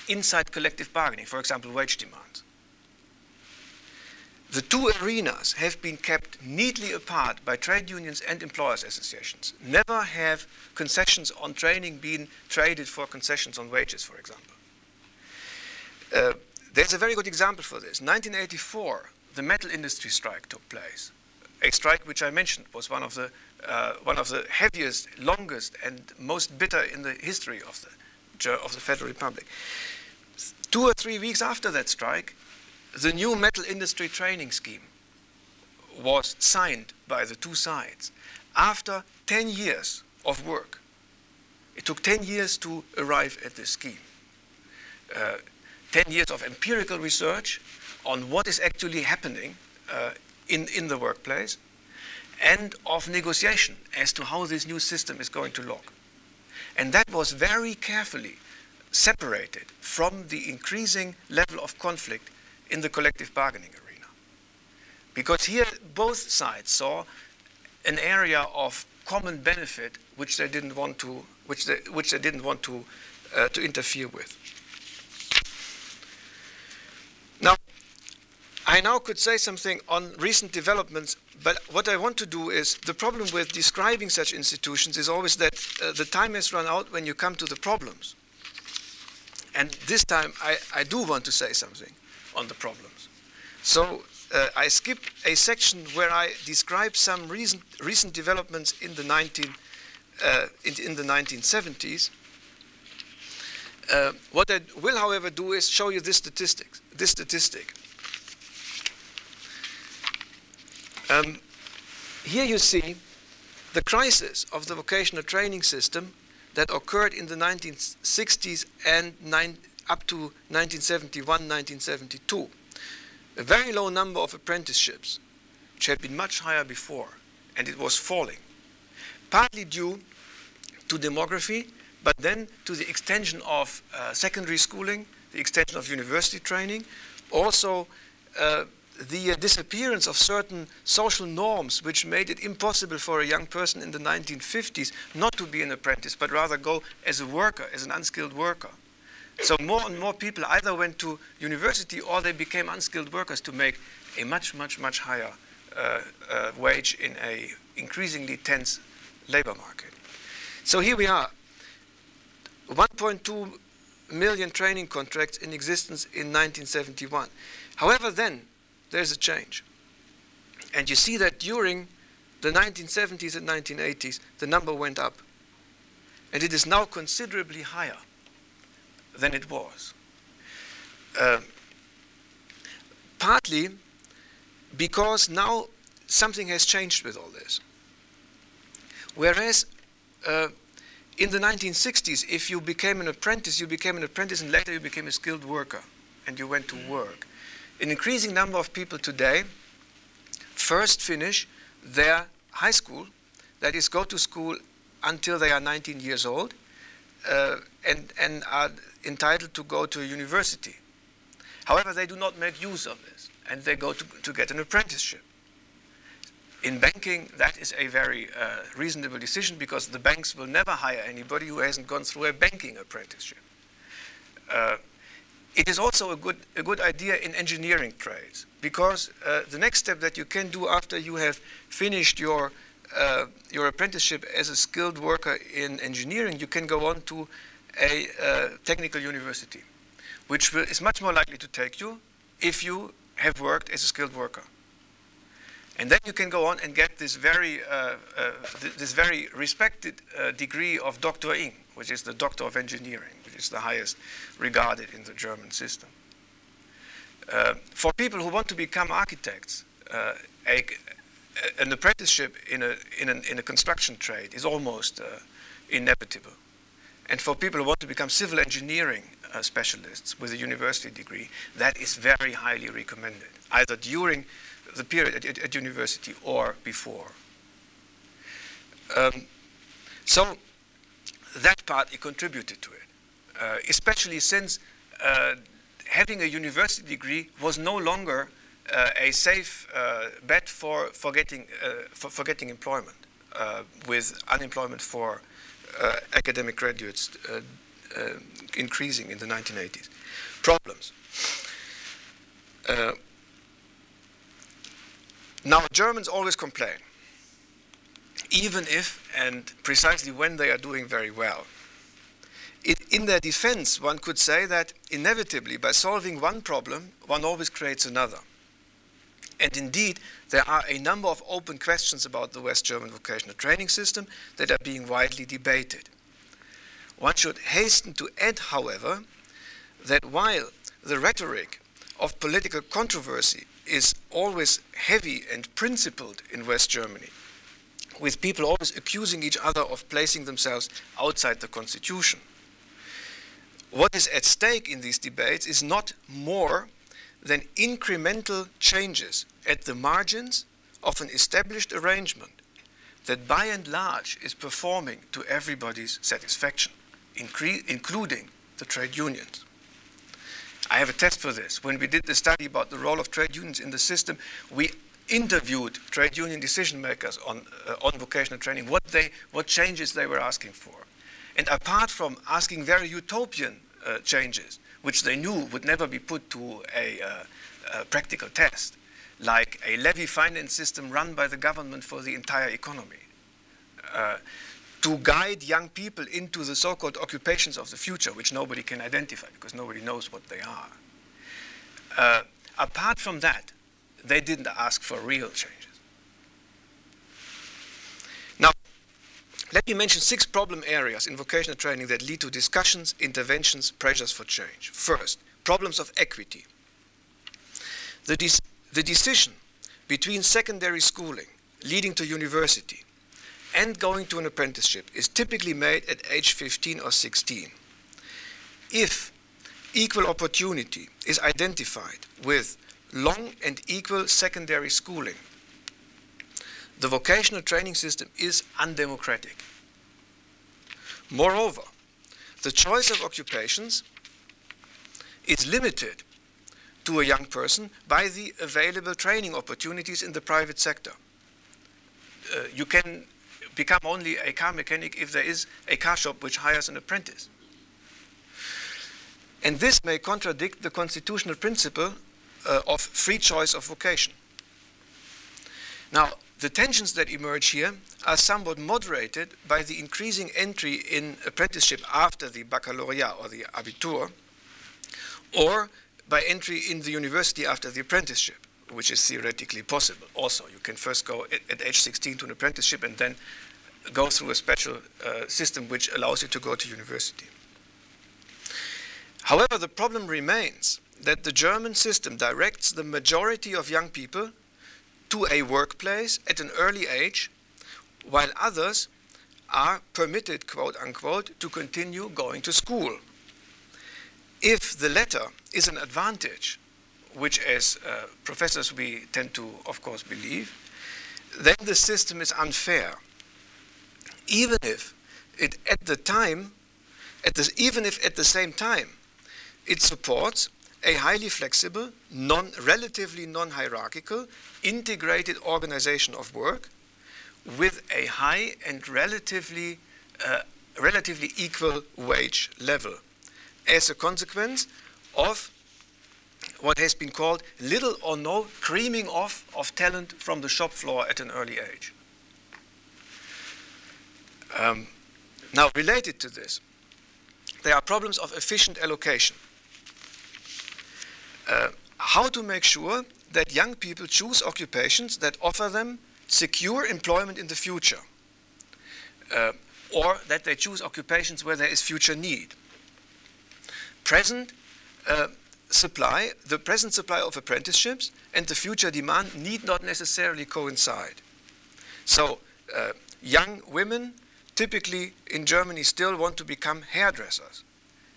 inside collective bargaining, for example, wage demands the two arenas have been kept neatly apart by trade unions and employers associations. Never have concessions on training been traded for concessions on wages, for example. Uh, there's a very good example for this. 1984, the metal industry strike took place. A strike which I mentioned was one of the uh, one of the heaviest, longest, and most bitter in the history of the of the Federal Republic. Two or three weeks after that strike, the new metal industry training scheme was signed by the two sides after 10 years of work. It took 10 years to arrive at this scheme. Uh, 10 years of empirical research on what is actually happening uh, in, in the workplace and of negotiation as to how this new system is going to look. And that was very carefully separated from the increasing level of conflict in the collective bargaining arena. Because here both sides saw an area of common benefit which they didn't want to, which they, which they didn't want to, uh, to interfere with. Now, I now could say something on recent developments, but what I want to do is the problem with describing such institutions is always that uh, the time has run out when you come to the problems. And this time I, I do want to say something on the problems. So uh, I skip a section where I describe some recent, recent developments in the, 19, uh, in, in, the 1970s. Uh, what I will, however, do is show you this statistics, this statistic. Um, here you see the crisis of the vocational training system that occurred in the 1960s and up to 1971, 1972. A very low number of apprenticeships, which had been much higher before, and it was falling, partly due to demography, but then to the extension of uh, secondary schooling, the extension of university training, also uh, the uh, disappearance of certain social norms which made it impossible for a young person in the 1950s not to be an apprentice, but rather go as a worker, as an unskilled worker. So more and more people either went to university or they became unskilled workers to make a much, much, much higher uh, uh, wage in a increasingly tense labor market. So here we are, 1.2 million training contracts in existence in 1971. However, then there's a change. And you see that during the 1970s and 1980s, the number went up. And it is now considerably higher than it was. Uh, partly because now something has changed with all this. Whereas uh, in the 1960s, if you became an apprentice, you became an apprentice and later you became a skilled worker and you went to work an increasing number of people today first finish their high school, that is, go to school until they are 19 years old, uh, and, and are entitled to go to university. However, they do not make use of this, and they go to, to get an apprenticeship. In banking, that is a very uh, reasonable decision because the banks will never hire anybody who hasn't gone through a banking apprenticeship. Uh, it is also a good, a good idea in engineering trades because uh, the next step that you can do after you have finished your, uh, your apprenticeship as a skilled worker in engineering, you can go on to a uh, technical university, which will, is much more likely to take you if you have worked as a skilled worker. And then you can go on and get this very, uh, uh, th this very respected uh, degree of Doctor Ing, which is the Doctor of Engineering which is the highest regarded in the German system. Uh, for people who want to become architects, a, an apprenticeship in a, in, an, in a construction trade is almost uh, inevitable. And for people who want to become civil engineering uh, specialists with a university degree, that is very highly recommended, either during the period at, at, at university or before. Um, so that partly contributed to it. Uh, especially since uh, having a university degree was no longer Uh, a safe uh, bet for, for, getting, uh, for, for getting employment, with unemployment for academic graduates increasing in the 1980s. Problems. Now, Germans always complain, even if and precisely when they are doing very well in their defense, one could say that inevitably, by solving one problem, one always creates another. And indeed, there are a number of open questions about the West German vocational training system that are being widely debated. One should hasten to add, however, that while the rhetoric of political controversy is always heavy and principled in West Germany, with people always accusing each other of placing themselves outside the constitution, what is at stake in these debates is not more than incremental changes at the margins of an established arrangement that by and large is performing to everybody's satisfaction, including the trade unions. I have a test for this. When we did the study about the role of trade unions in the system, we interviewed trade union decision makers on, uh, on vocational training, what, they, what changes they were asking for. And apart from asking very utopian uh, changes, which they knew would never be put to a, uh, uh, practical test, like a levy finance system run by the government for the entire economy, uh, to guide young people into the so-called occupations of the future, which nobody can identify because nobody knows what they are. Uh, apart from that, they didn't ask for real changes. Now, let me mention six problem areas in vocational training that lead to discussions, interventions, pressures for change. First, problems of equity. The, de- the decision between secondary schooling leading to university and going to an apprenticeship is typically made at age 15 or 16. If equal opportunity is identified with long and equal secondary schooling, the vocational training system is undemocratic. Moreover, the choice of occupations is limited to a young person by the available training opportunities in the private sector. Uh, you can become only a car mechanic if there is a car shop which hires an apprentice. And this may contradict the constitutional principle uh, of free choice of vocation. Now, the tensions that emerge here are somewhat moderated by the increasing entry in apprenticeship after the baccalaureate or the abitur, or by entry in the university after the apprenticeship which is theoretically possible. Also, you can first go at, age 16 to an apprenticeship and then go through a special uh, system which allows you to go to university. However, the problem remains that the German system directs the majority of young people to a workplace at an early age, while others are permitted, quote unquote, to continue going to school. If the latter is an advantage, which as uh, professors we tend to, of course, believe, then the system is unfair even if it at the time, at the, even if at the same time, it supports a highly flexible, non, relatively non-hierarchical, integrated organization of work with a high and relatively, uh, relatively equal wage level as a consequence of what has been called little or no creaming off of talent from the shop floor at an early age. Um, now, related to this, there are problems of efficient allocation. Uh, how to make sure that young people choose occupations that offer them secure employment in the future, uh, or that they choose occupations where there is future need. Present uh, supply, the present supply of apprenticeships and the future demand need not necessarily coincide. So, uh, young women typically in Germany still want to become hairdressers.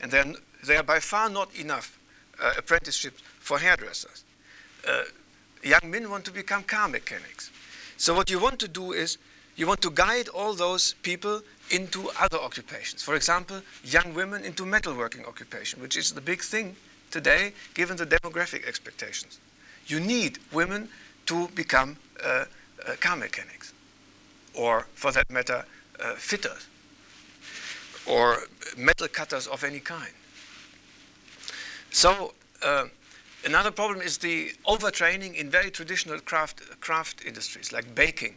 And there are by far not enough uh, apprenticeships for hairdressers. Uh, young men want to become car mechanics. So what you want to do is you want to guide all those people into other occupations. For example, young women into metalworking occupation, which is the big thing today given the demographic expectations. You need women to become uh, uh car mechanics, or for that matter, uh, fitters or metal cutters of any kind. So uh, another problem is the overtraining in very traditional craft, craft industries like baking.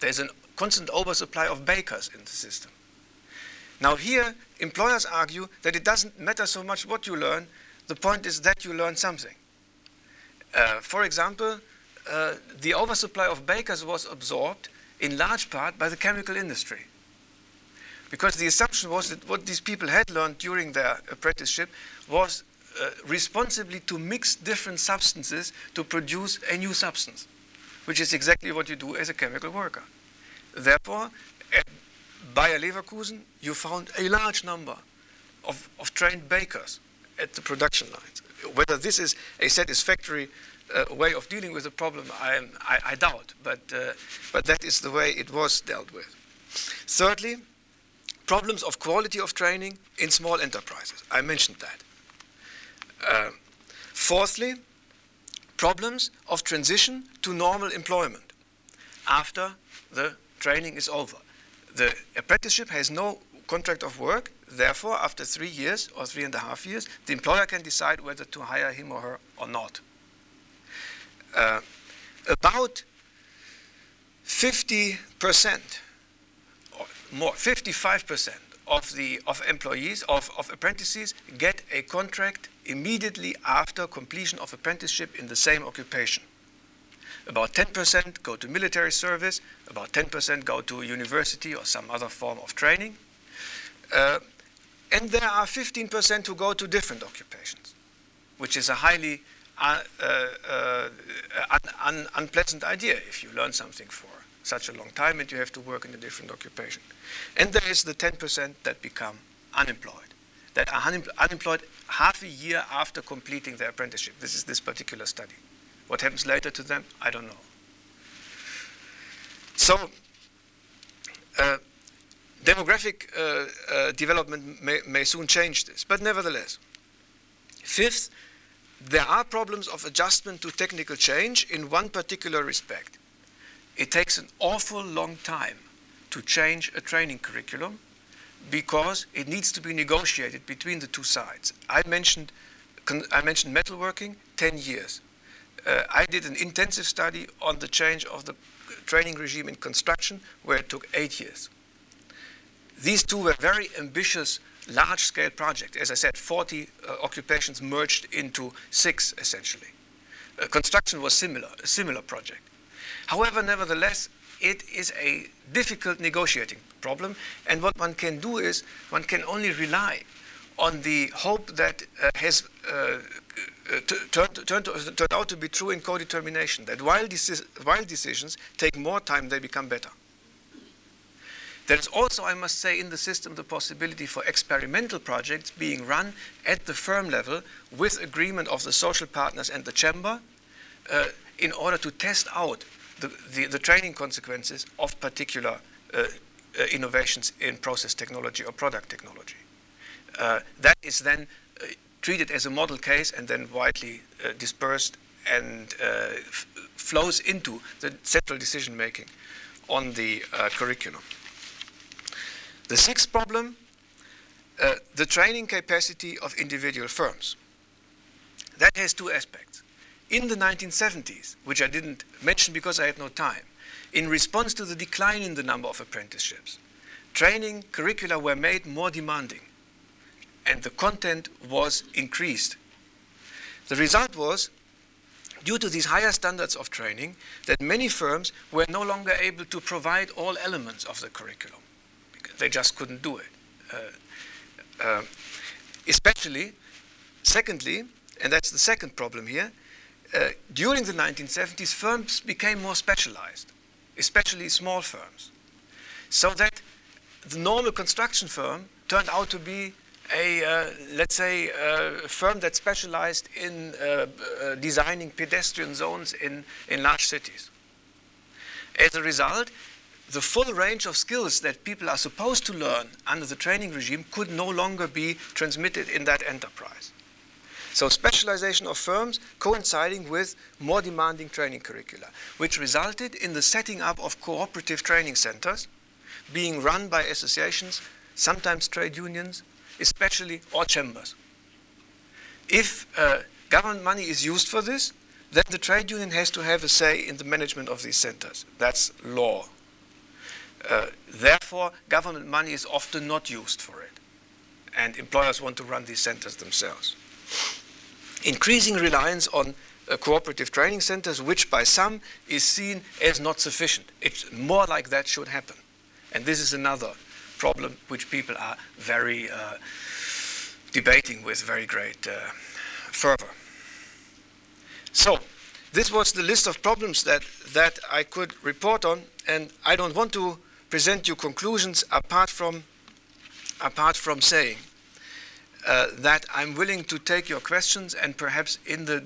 There's a constant oversupply of bakers in the system. Now here, employers argue that it doesn't matter so much what you learn, the point is that you learn something. Uh, for example, uh, the oversupply of bakers was absorbed in large part by the chemical industry. Because the assumption was that what these people had learned during their apprenticeship was uh, responsibly to mix different substances to produce a new substance, which is exactly what you do as a chemical worker. Therefore, at Bayer Leverkusen, you found a large number of, of trained bakers at the production lines. Whether this is a satisfactory uh, way of dealing with the problem, I, I, I doubt, but, uh, but that is the way it was dealt with. Thirdly, problems of quality of training in small enterprises. I mentioned that. Uh, fourthly, problems of transition to normal employment after the training is over. The apprenticeship has no contract of work, therefore, after three years or three and a half years, the employer can decide whether to hire him or her or not. uh, about 50%, or more, 55% of the of employees of, of apprentices get a contract immediately after completion of apprenticeship in the same occupation. About 10% go to military service, about 10% go to university or some other form of training. Uh, and there are 15% who go to different occupations, which is a highly uh, uh, uh, un un unpleasant idea if you learn something for such a long time and you have to work in a different occupation. And there is the 10% that become unemployed, that are unemployed half a year after completing their apprenticeship. This is this particular study. What happens later to them, I don't know. So, uh, demographic uh, uh, development may, may soon change this, but nevertheless. Fifth, there are problems of adjustment to technical change in one particular respect. It takes an awful long time to change a training curriculum because it needs to be negotiated between the two sides. I mentioned, I mentioned metalworking, 10 years uh, I did an intensive study on the change of the training regime in construction, where it took eight years. These two were very ambitious, large scale projects. As I said, 40 uh, occupations merged into six, essentially. Uh, construction was similar, a similar project. However, nevertheless, it is a difficult negotiating problem, and what one can do is one can only rely on the hope that uh, has uh, uh, turned, turned, turned, out to be true in co-determination, that while, while decisions take more time, they become better. There is also, I must say, in the system the possibility for experimental projects being run at the firm level with agreement of the social partners and the chamber uh, in order to test out the, the, the training consequences of particular uh, uh, innovations in process technology or product technology. Uh, that is then uh, treated as a model case and then widely dispersed and flows into the central decision making on the curriculum. The sixth problem, uh, the training capacity of individual firms. That has two aspects. In the 1970s, which I didn't mention because I had no time, in response to the decline in the number of apprenticeships, training curricula were made more demanding and the content was increased. The result was, due to these higher standards of training, that many firms were no longer able to provide all elements of the curriculum. They just couldn't do it. Uh, uh, especially, secondly, and that's the second problem here, uh, during the 1970s, firms became more specialized, especially small firms. So that the normal construction firm turned out to be a, uh, let's say, a firm that specialized in uh, uh, designing pedestrian zones in, in large cities. As a result, the full range of skills that people are supposed to learn under the training regime could no longer be transmitted in that enterprise. So specialization of firms coinciding with more demanding training curricula, which resulted in the setting up of cooperative training centers being run by associations, sometimes trade unions, especially or chambers. If uh, government money is used for this, then the trade union has to have a say in the management of these centers. That's law. Uh, therefore, government money is often not used for it. And employers want to run these centers themselves. Increasing reliance on uh, cooperative training centers, which by some is seen as not sufficient. It's more like that should happen. And this is another problem which people are very uh, debating with very great uh, fervor. So, this was the list of problems that, that I could report on, and I don't want to present you conclusions apart from, apart from saying uh, that I'm willing to take your questions and perhaps in the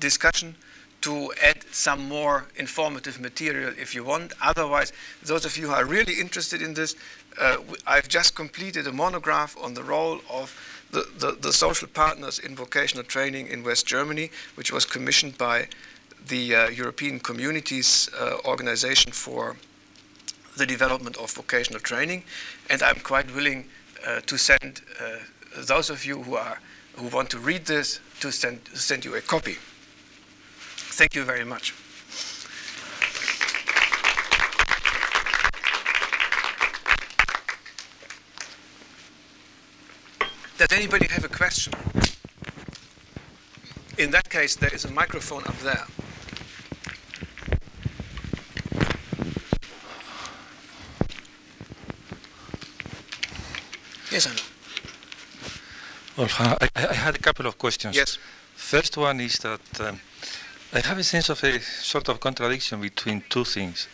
discussion to add some more informative material if you want. Otherwise, those of you who are really interested in this, uh, I've just completed a monograph on the role of the, the, the, social partners in vocational training in West Germany, which was commissioned by the uh, European Communities uh, Organization for the Development of Vocational Training. And I'm quite willing uh, to send uh, those of you who, are, who want to read this to send, send you a copy. Thank you very much. Does anybody have a question? In that case, there is a microphone up there. Yes, know. Well, I, I, had a couple of questions. Yes. First one is that um, I have a sense of a sort of contradiction between two things.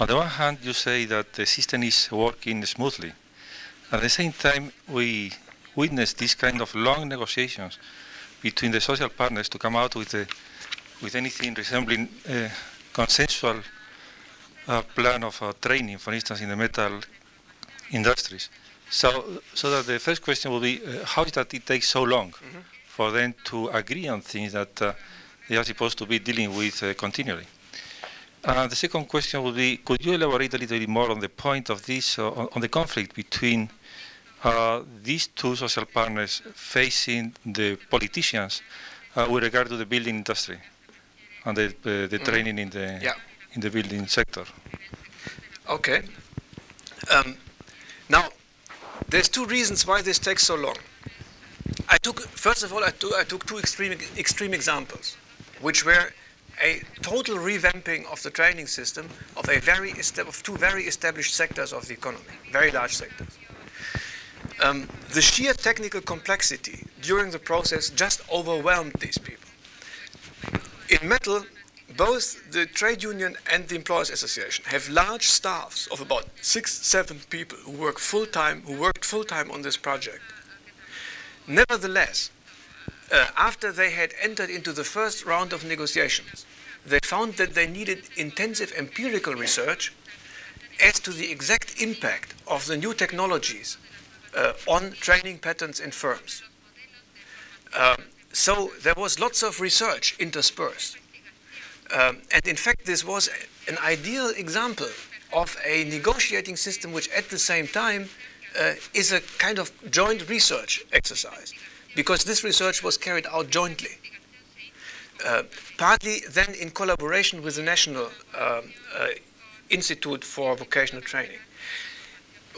On the one hand, you say that the system is working smoothly. At the same time, we witness this kind of long negotiations between the social partners to come out with a, with anything resembling a consensual uh, plan of uh, training, for instance, in the metal industries. So, so that the first question will be, uh, how is that it takes so long mm -hmm. for them to agree on things that uh, they are supposed to be dealing with uh, continually? Uh, the second question would be, could you elaborate a little bit more on the point of this, on, on, the conflict between uh, these two social partners facing the politicians uh, with regard to the building industry and the, uh, the mm. training in the yeah. in the building sector. Okay. Um, now, there's two reasons why this takes so long. I took first of all I, took, I took two extreme extreme examples, which were a total revamping of the training system of a very of two very established sectors of the economy, very large sectors. Um, the sheer technical complexity during the process just overwhelmed these people. In metal, both the trade union and the employers association have large staffs of about six, seven people who work full time, who worked full time on this project. Nevertheless, uh, after they had entered into the first round of negotiations, they found that they needed intensive empirical research as to the exact impact of the new technologies uh, on training patterns in firms. Um, so there was lots of research interspersed. Um, and in fact, this was an ideal example of a negotiating system which at the same time uh, is a kind of joint research exercise because this research was carried out jointly. Uh, partly then in collaboration with the National uh, uh Institute for Vocational Training.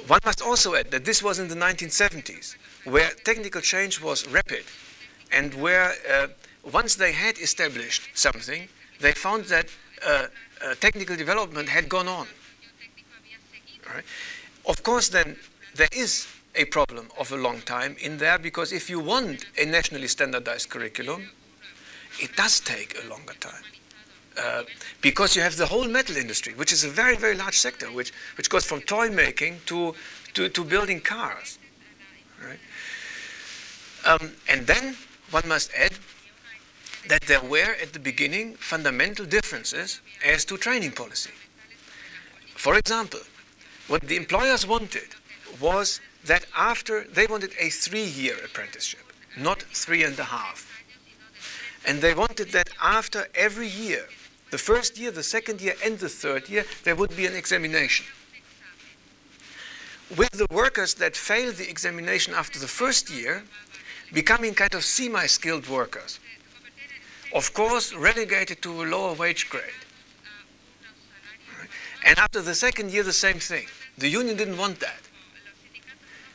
One must also add that this was in the 1970s, where technical change was rapid, and where uh, once they had established something, they found that uh, uh, technical development had gone on. Right? Of course, then there is a problem of a long time in there because if you want a nationally standardized curriculum, it does take a longer time. Uh, because you have the whole metal industry, which is a very, very large sector, which, which goes from toy making to, to, to building cars. Right? Um, and then one must add that there were at the beginning fundamental differences as to training policy. For example, what the employers wanted was that after they wanted a three year apprenticeship, not three and a half. And they wanted that after every year the first year, the second year, and the third year, there would be an examination. With the workers that failed the examination after the first year, becoming kind of semi skilled workers. Of course, relegated to a lower wage grade. And after the second year, the same thing. The union didn't want that.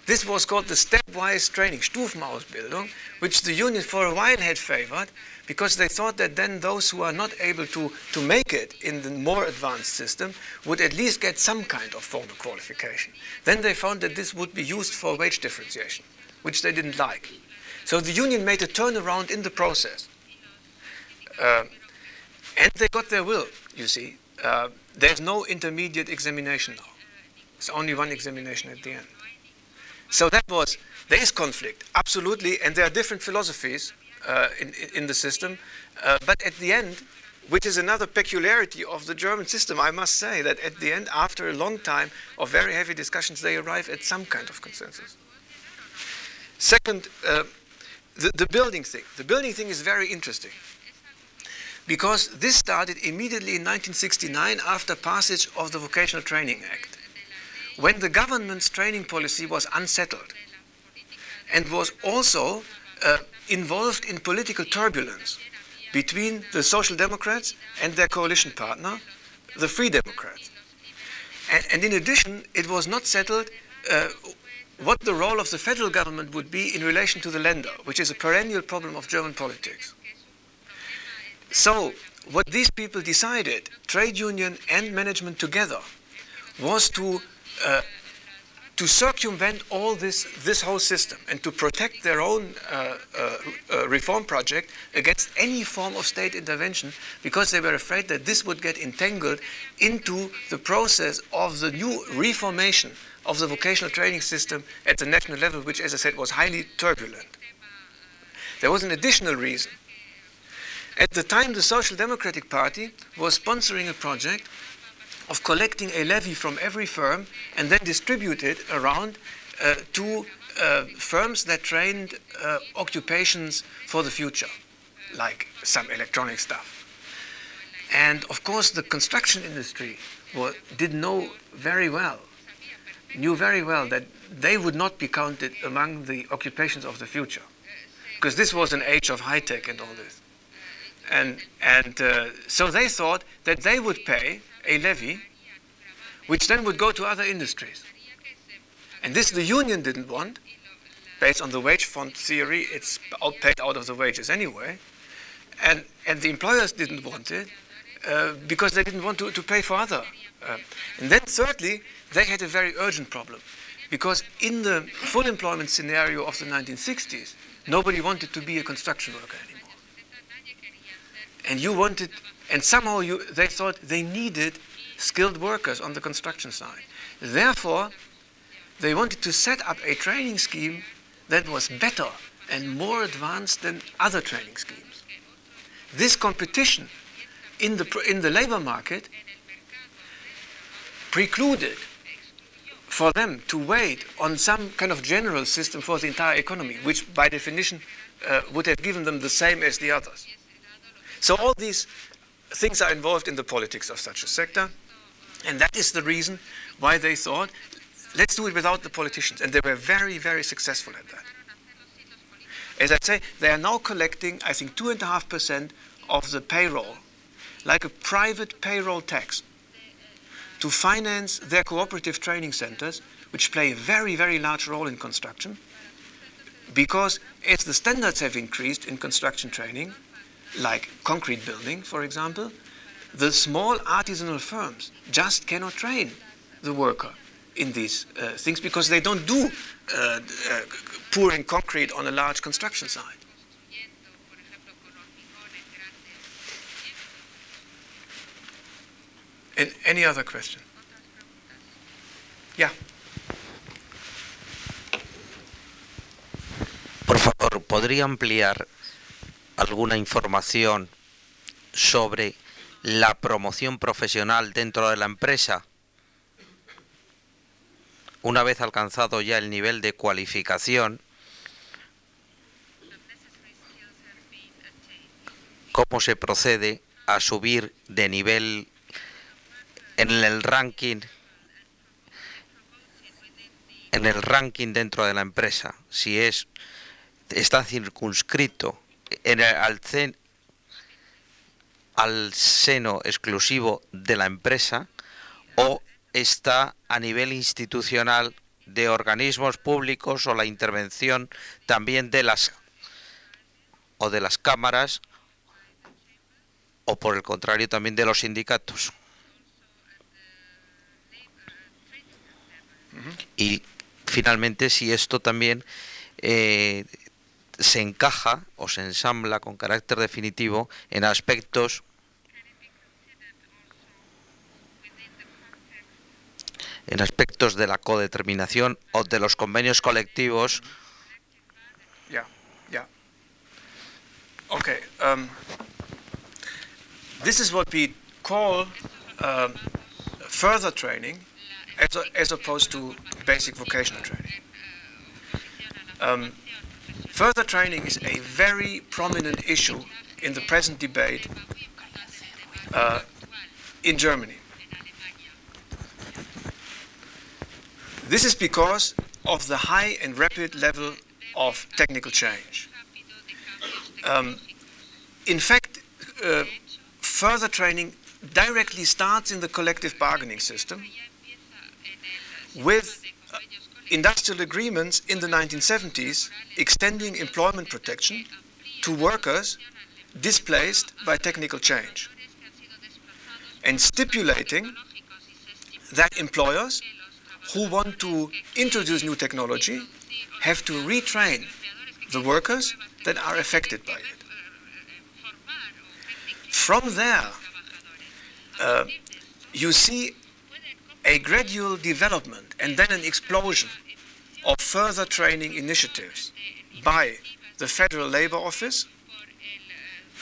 This was called the stepwise training, Stufenausbildung, which the union for a while had favored because they thought that then those who are not able to, to make it in the more advanced system would at least get some kind of formal qualification. Then they found that this would be used for wage differentiation, which they didn't like. So the union made a turnaround in the process. Uh, and they got their will, you see. Uh, there's no intermediate examination now. It's only one examination at the end. So that was, there is conflict, absolutely, and there are different philosophies uh, in, in the system. Uh, but at the end, which is another peculiarity of the German system, I must say that at the end, after a long time of very heavy discussions, they arrive at some kind of consensus. Second, uh, the, the building thing. The building thing is very interesting because this started immediately in 1969 after passage of the Vocational Training Act, when the government's training policy was unsettled and was also uh, involved in political turbulence between the Social Democrats and their coalition partner, the Free Democrats. And, and in addition, it was not settled uh, what the role of the federal government would be in relation to the Länder, which is a perennial problem of German politics. So, what these people decided, trade union and management together, was to uh, to circumvent all this this whole system and to protect their own uh, uh, uh, reform project against any form of state intervention because they were afraid that this would get entangled into the process of the new reformation of the vocational training system at the national level, which, as I said, was highly turbulent. There was an additional reason. At the time, the Social Democratic Party was sponsoring a project of collecting a levy from every firm and then distribute it around uh, to uh, firms that trained uh, occupations for the future, like some electronic stuff. And of course, the construction industry did know very well, knew very well that they would not be counted among the occupations of the future, because this was an age of high tech and all this. And, and uh, so they thought that they would pay a levy, which then would go to other industries. And this the union didn't want. Based on the wage fund theory, it's paid out of the wages anyway. And, and the employers didn't want it uh, because they didn't want to, to pay for other. Uh, and then, thirdly, they had a very urgent problem because in the full employment scenario of the 1960s, nobody wanted to be a construction worker. And you wanted, and somehow you, they thought they needed skilled workers on the construction side. Therefore, they wanted to set up a training scheme that was better and more advanced than other training schemes. This competition in the, in the labor market precluded for them to wait on some kind of general system for the entire economy, which by definition uh, would have given them the same as the others. So all these things are involved in the politics of such a sector. And that is the reason why they thought, let's do it without the politicians. And they were very, very successful at that. As I say, they are now collecting, I think, 2.5% of the payroll, like a private payroll tax, to finance their cooperative training centers, which play a very, very large role in construction. Because as the standards have increased in construction training, like concrete building, for example, the small artisanal firms just cannot train the worker in these uh, things because they don't do uh, uh, pouring concrete on a large construction site. And any other question? Yeah. Por favor, ¿podría ampliar alguna información sobre la promoción profesional dentro de la empresa? Una vez alcanzado ya el nivel de cualificación, ¿cómo se procede a subir de nivel en el ranking en el ranking dentro de la empresa? Si es está circunscrito en el, al, al seno exclusivo de la empresa o está a nivel institucional de organismos públicos o la intervención también de las o de las cámaras o por el contrario también de los sindicatos. Y finalmente si esto también eh, se encaja o se ensambla con carácter definitivo en aspectos en aspectos de la codeterminación o de los convenios colectivos. Yeah, yeah. Okay. Um, this is what we call um, further training as, a, as opposed to basic vocational training. Um, further training is a very prominent issue in the present debate uh, in Germany. This is because of the high and rapid level of technical change. Um, in fact, uh, further training directly starts in the collective bargaining system with industrial agreements in the 1970s extending employment protection to workers displaced by technical change and stipulating that employers who want to introduce new technology have to retrain the workers that are affected by it. From there, uh, you see a gradual development and then an explosion of further training initiatives by the Federal Labor Office,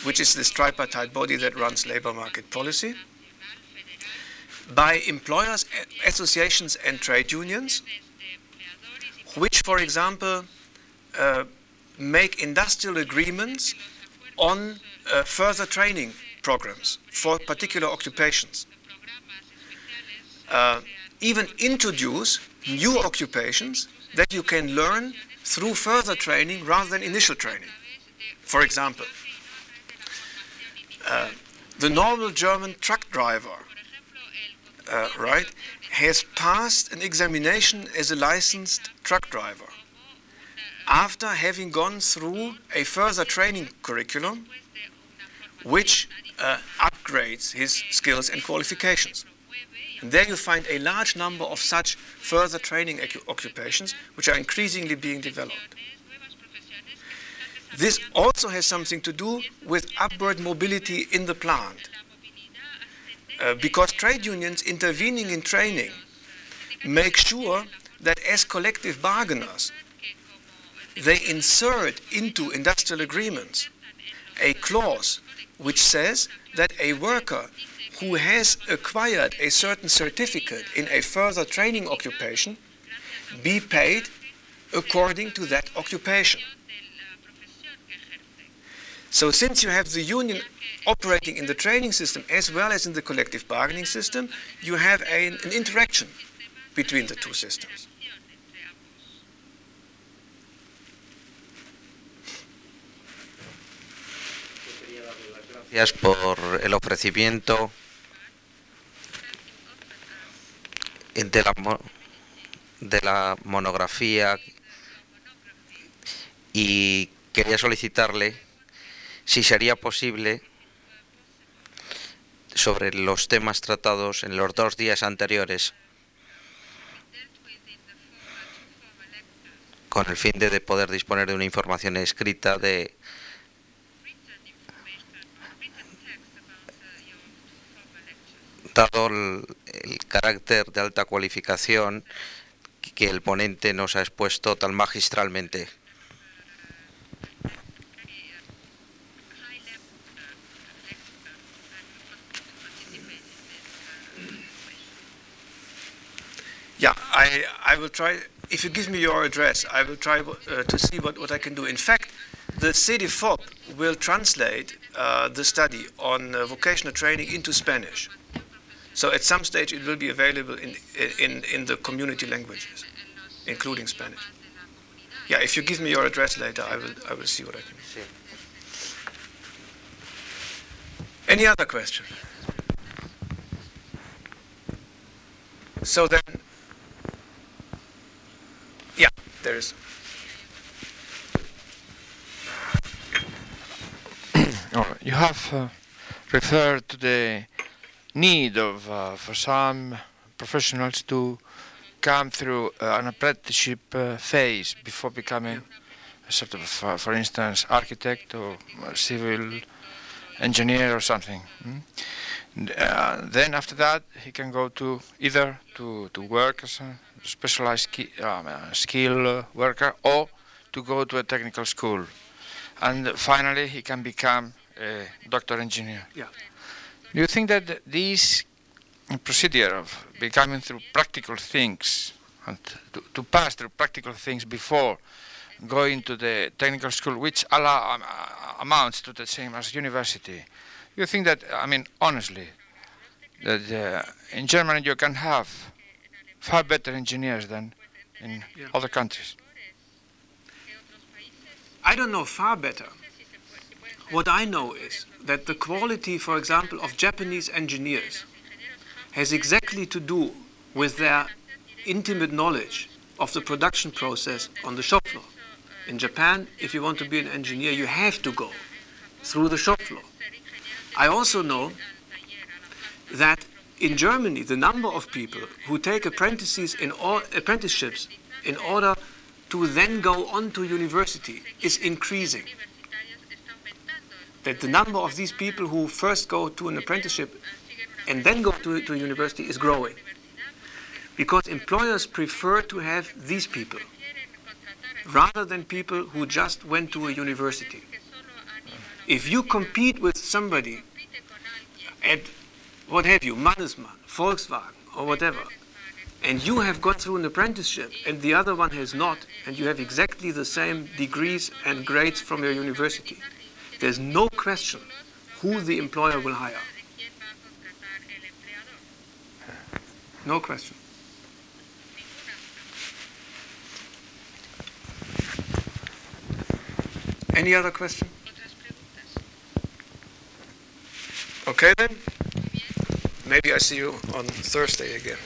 which is this tripartite body that runs labor market policy, by employers, associations, and trade unions, which, for example, uh, make industrial agreements on uh, further training programs for particular occupations. Uh, even introduce new occupations that you can learn through further training rather than initial training. For example, uh, the normal German truck driver, uh, right, has passed an examination as a licensed truck driver after having gone through a further training curriculum which uh, upgrades his skills and qualifications. And there you find a large number of such further training occupations which are increasingly being developed. This also has something to do with upward mobility in the plant. Uh, because trade unions intervening in training make sure that as collective bargainers, they insert into industrial agreements a clause which says that a worker who has acquired a certain certificate in a further training occupation be paid according to that occupation. So, since you have the union operating in the training system as well as in the collective bargaining system, you have an interaction between the two systems. Gracias por el ofrecimiento de la, de la monografía y quería solicitarle si sería posible sobre los temas tratados en los dos días anteriores con el fin de poder disponer de una información escrita de dado el, carácter de alta cualificación que el ponente nos ha expuesto tan magistralmente. Yeah, I, I will try. If you give me your address, I will try uh, to see what, what I can do. In fact, the CDFOP will translate uh, the study on uh, vocational training into Spanish. So at some stage it will be available in, in, in the community languages, including Spanish. Yeah, if you give me your address later, I will, I will see what I can do. Any other question? So then, yeah, there is. you have uh, referred to the need of uh, for some professionals to come through uh, an apprenticeship uh, phase before becoming a sort of, for instance, architect or civil engineer or something. Mm? Uh, then after that, he can go to either to, to work as a specialized ski, um, skill worker or to go to a technical school. And finally, he can become a doctor engineer. Yeah. Do you think that this procedure of becoming through practical things and to, to pass through practical things before going to the technical school, which allow, um, uh, amounts to the same as university, you think that, I mean, honestly, that uh, in Germany you can have far better engineers than in yeah. other countries? I don't know far better. what I know is that the quality, for example, of Japanese engineers has exactly to do with their intimate knowledge of the production process on the shop floor. In Japan, if you want to be an engineer, you have to go through the shop floor. I also know that in Germany, the number of people who take apprentices in or, apprenticeships in order to then go on to university is increasing. That the number of these people who first go to an apprenticeship and then go to, to university is growing. Because employers prefer to have these people rather than people who just went to a university. If you compete with somebody at what have you, Mannesmann, Volkswagen, or whatever, and you have gone through an apprenticeship and the other one has not, and you have exactly the same degrees and grades from your university, there's no question who the employer will hire. No question. Any other question? Okay then. Maybe I see you on Thursday again.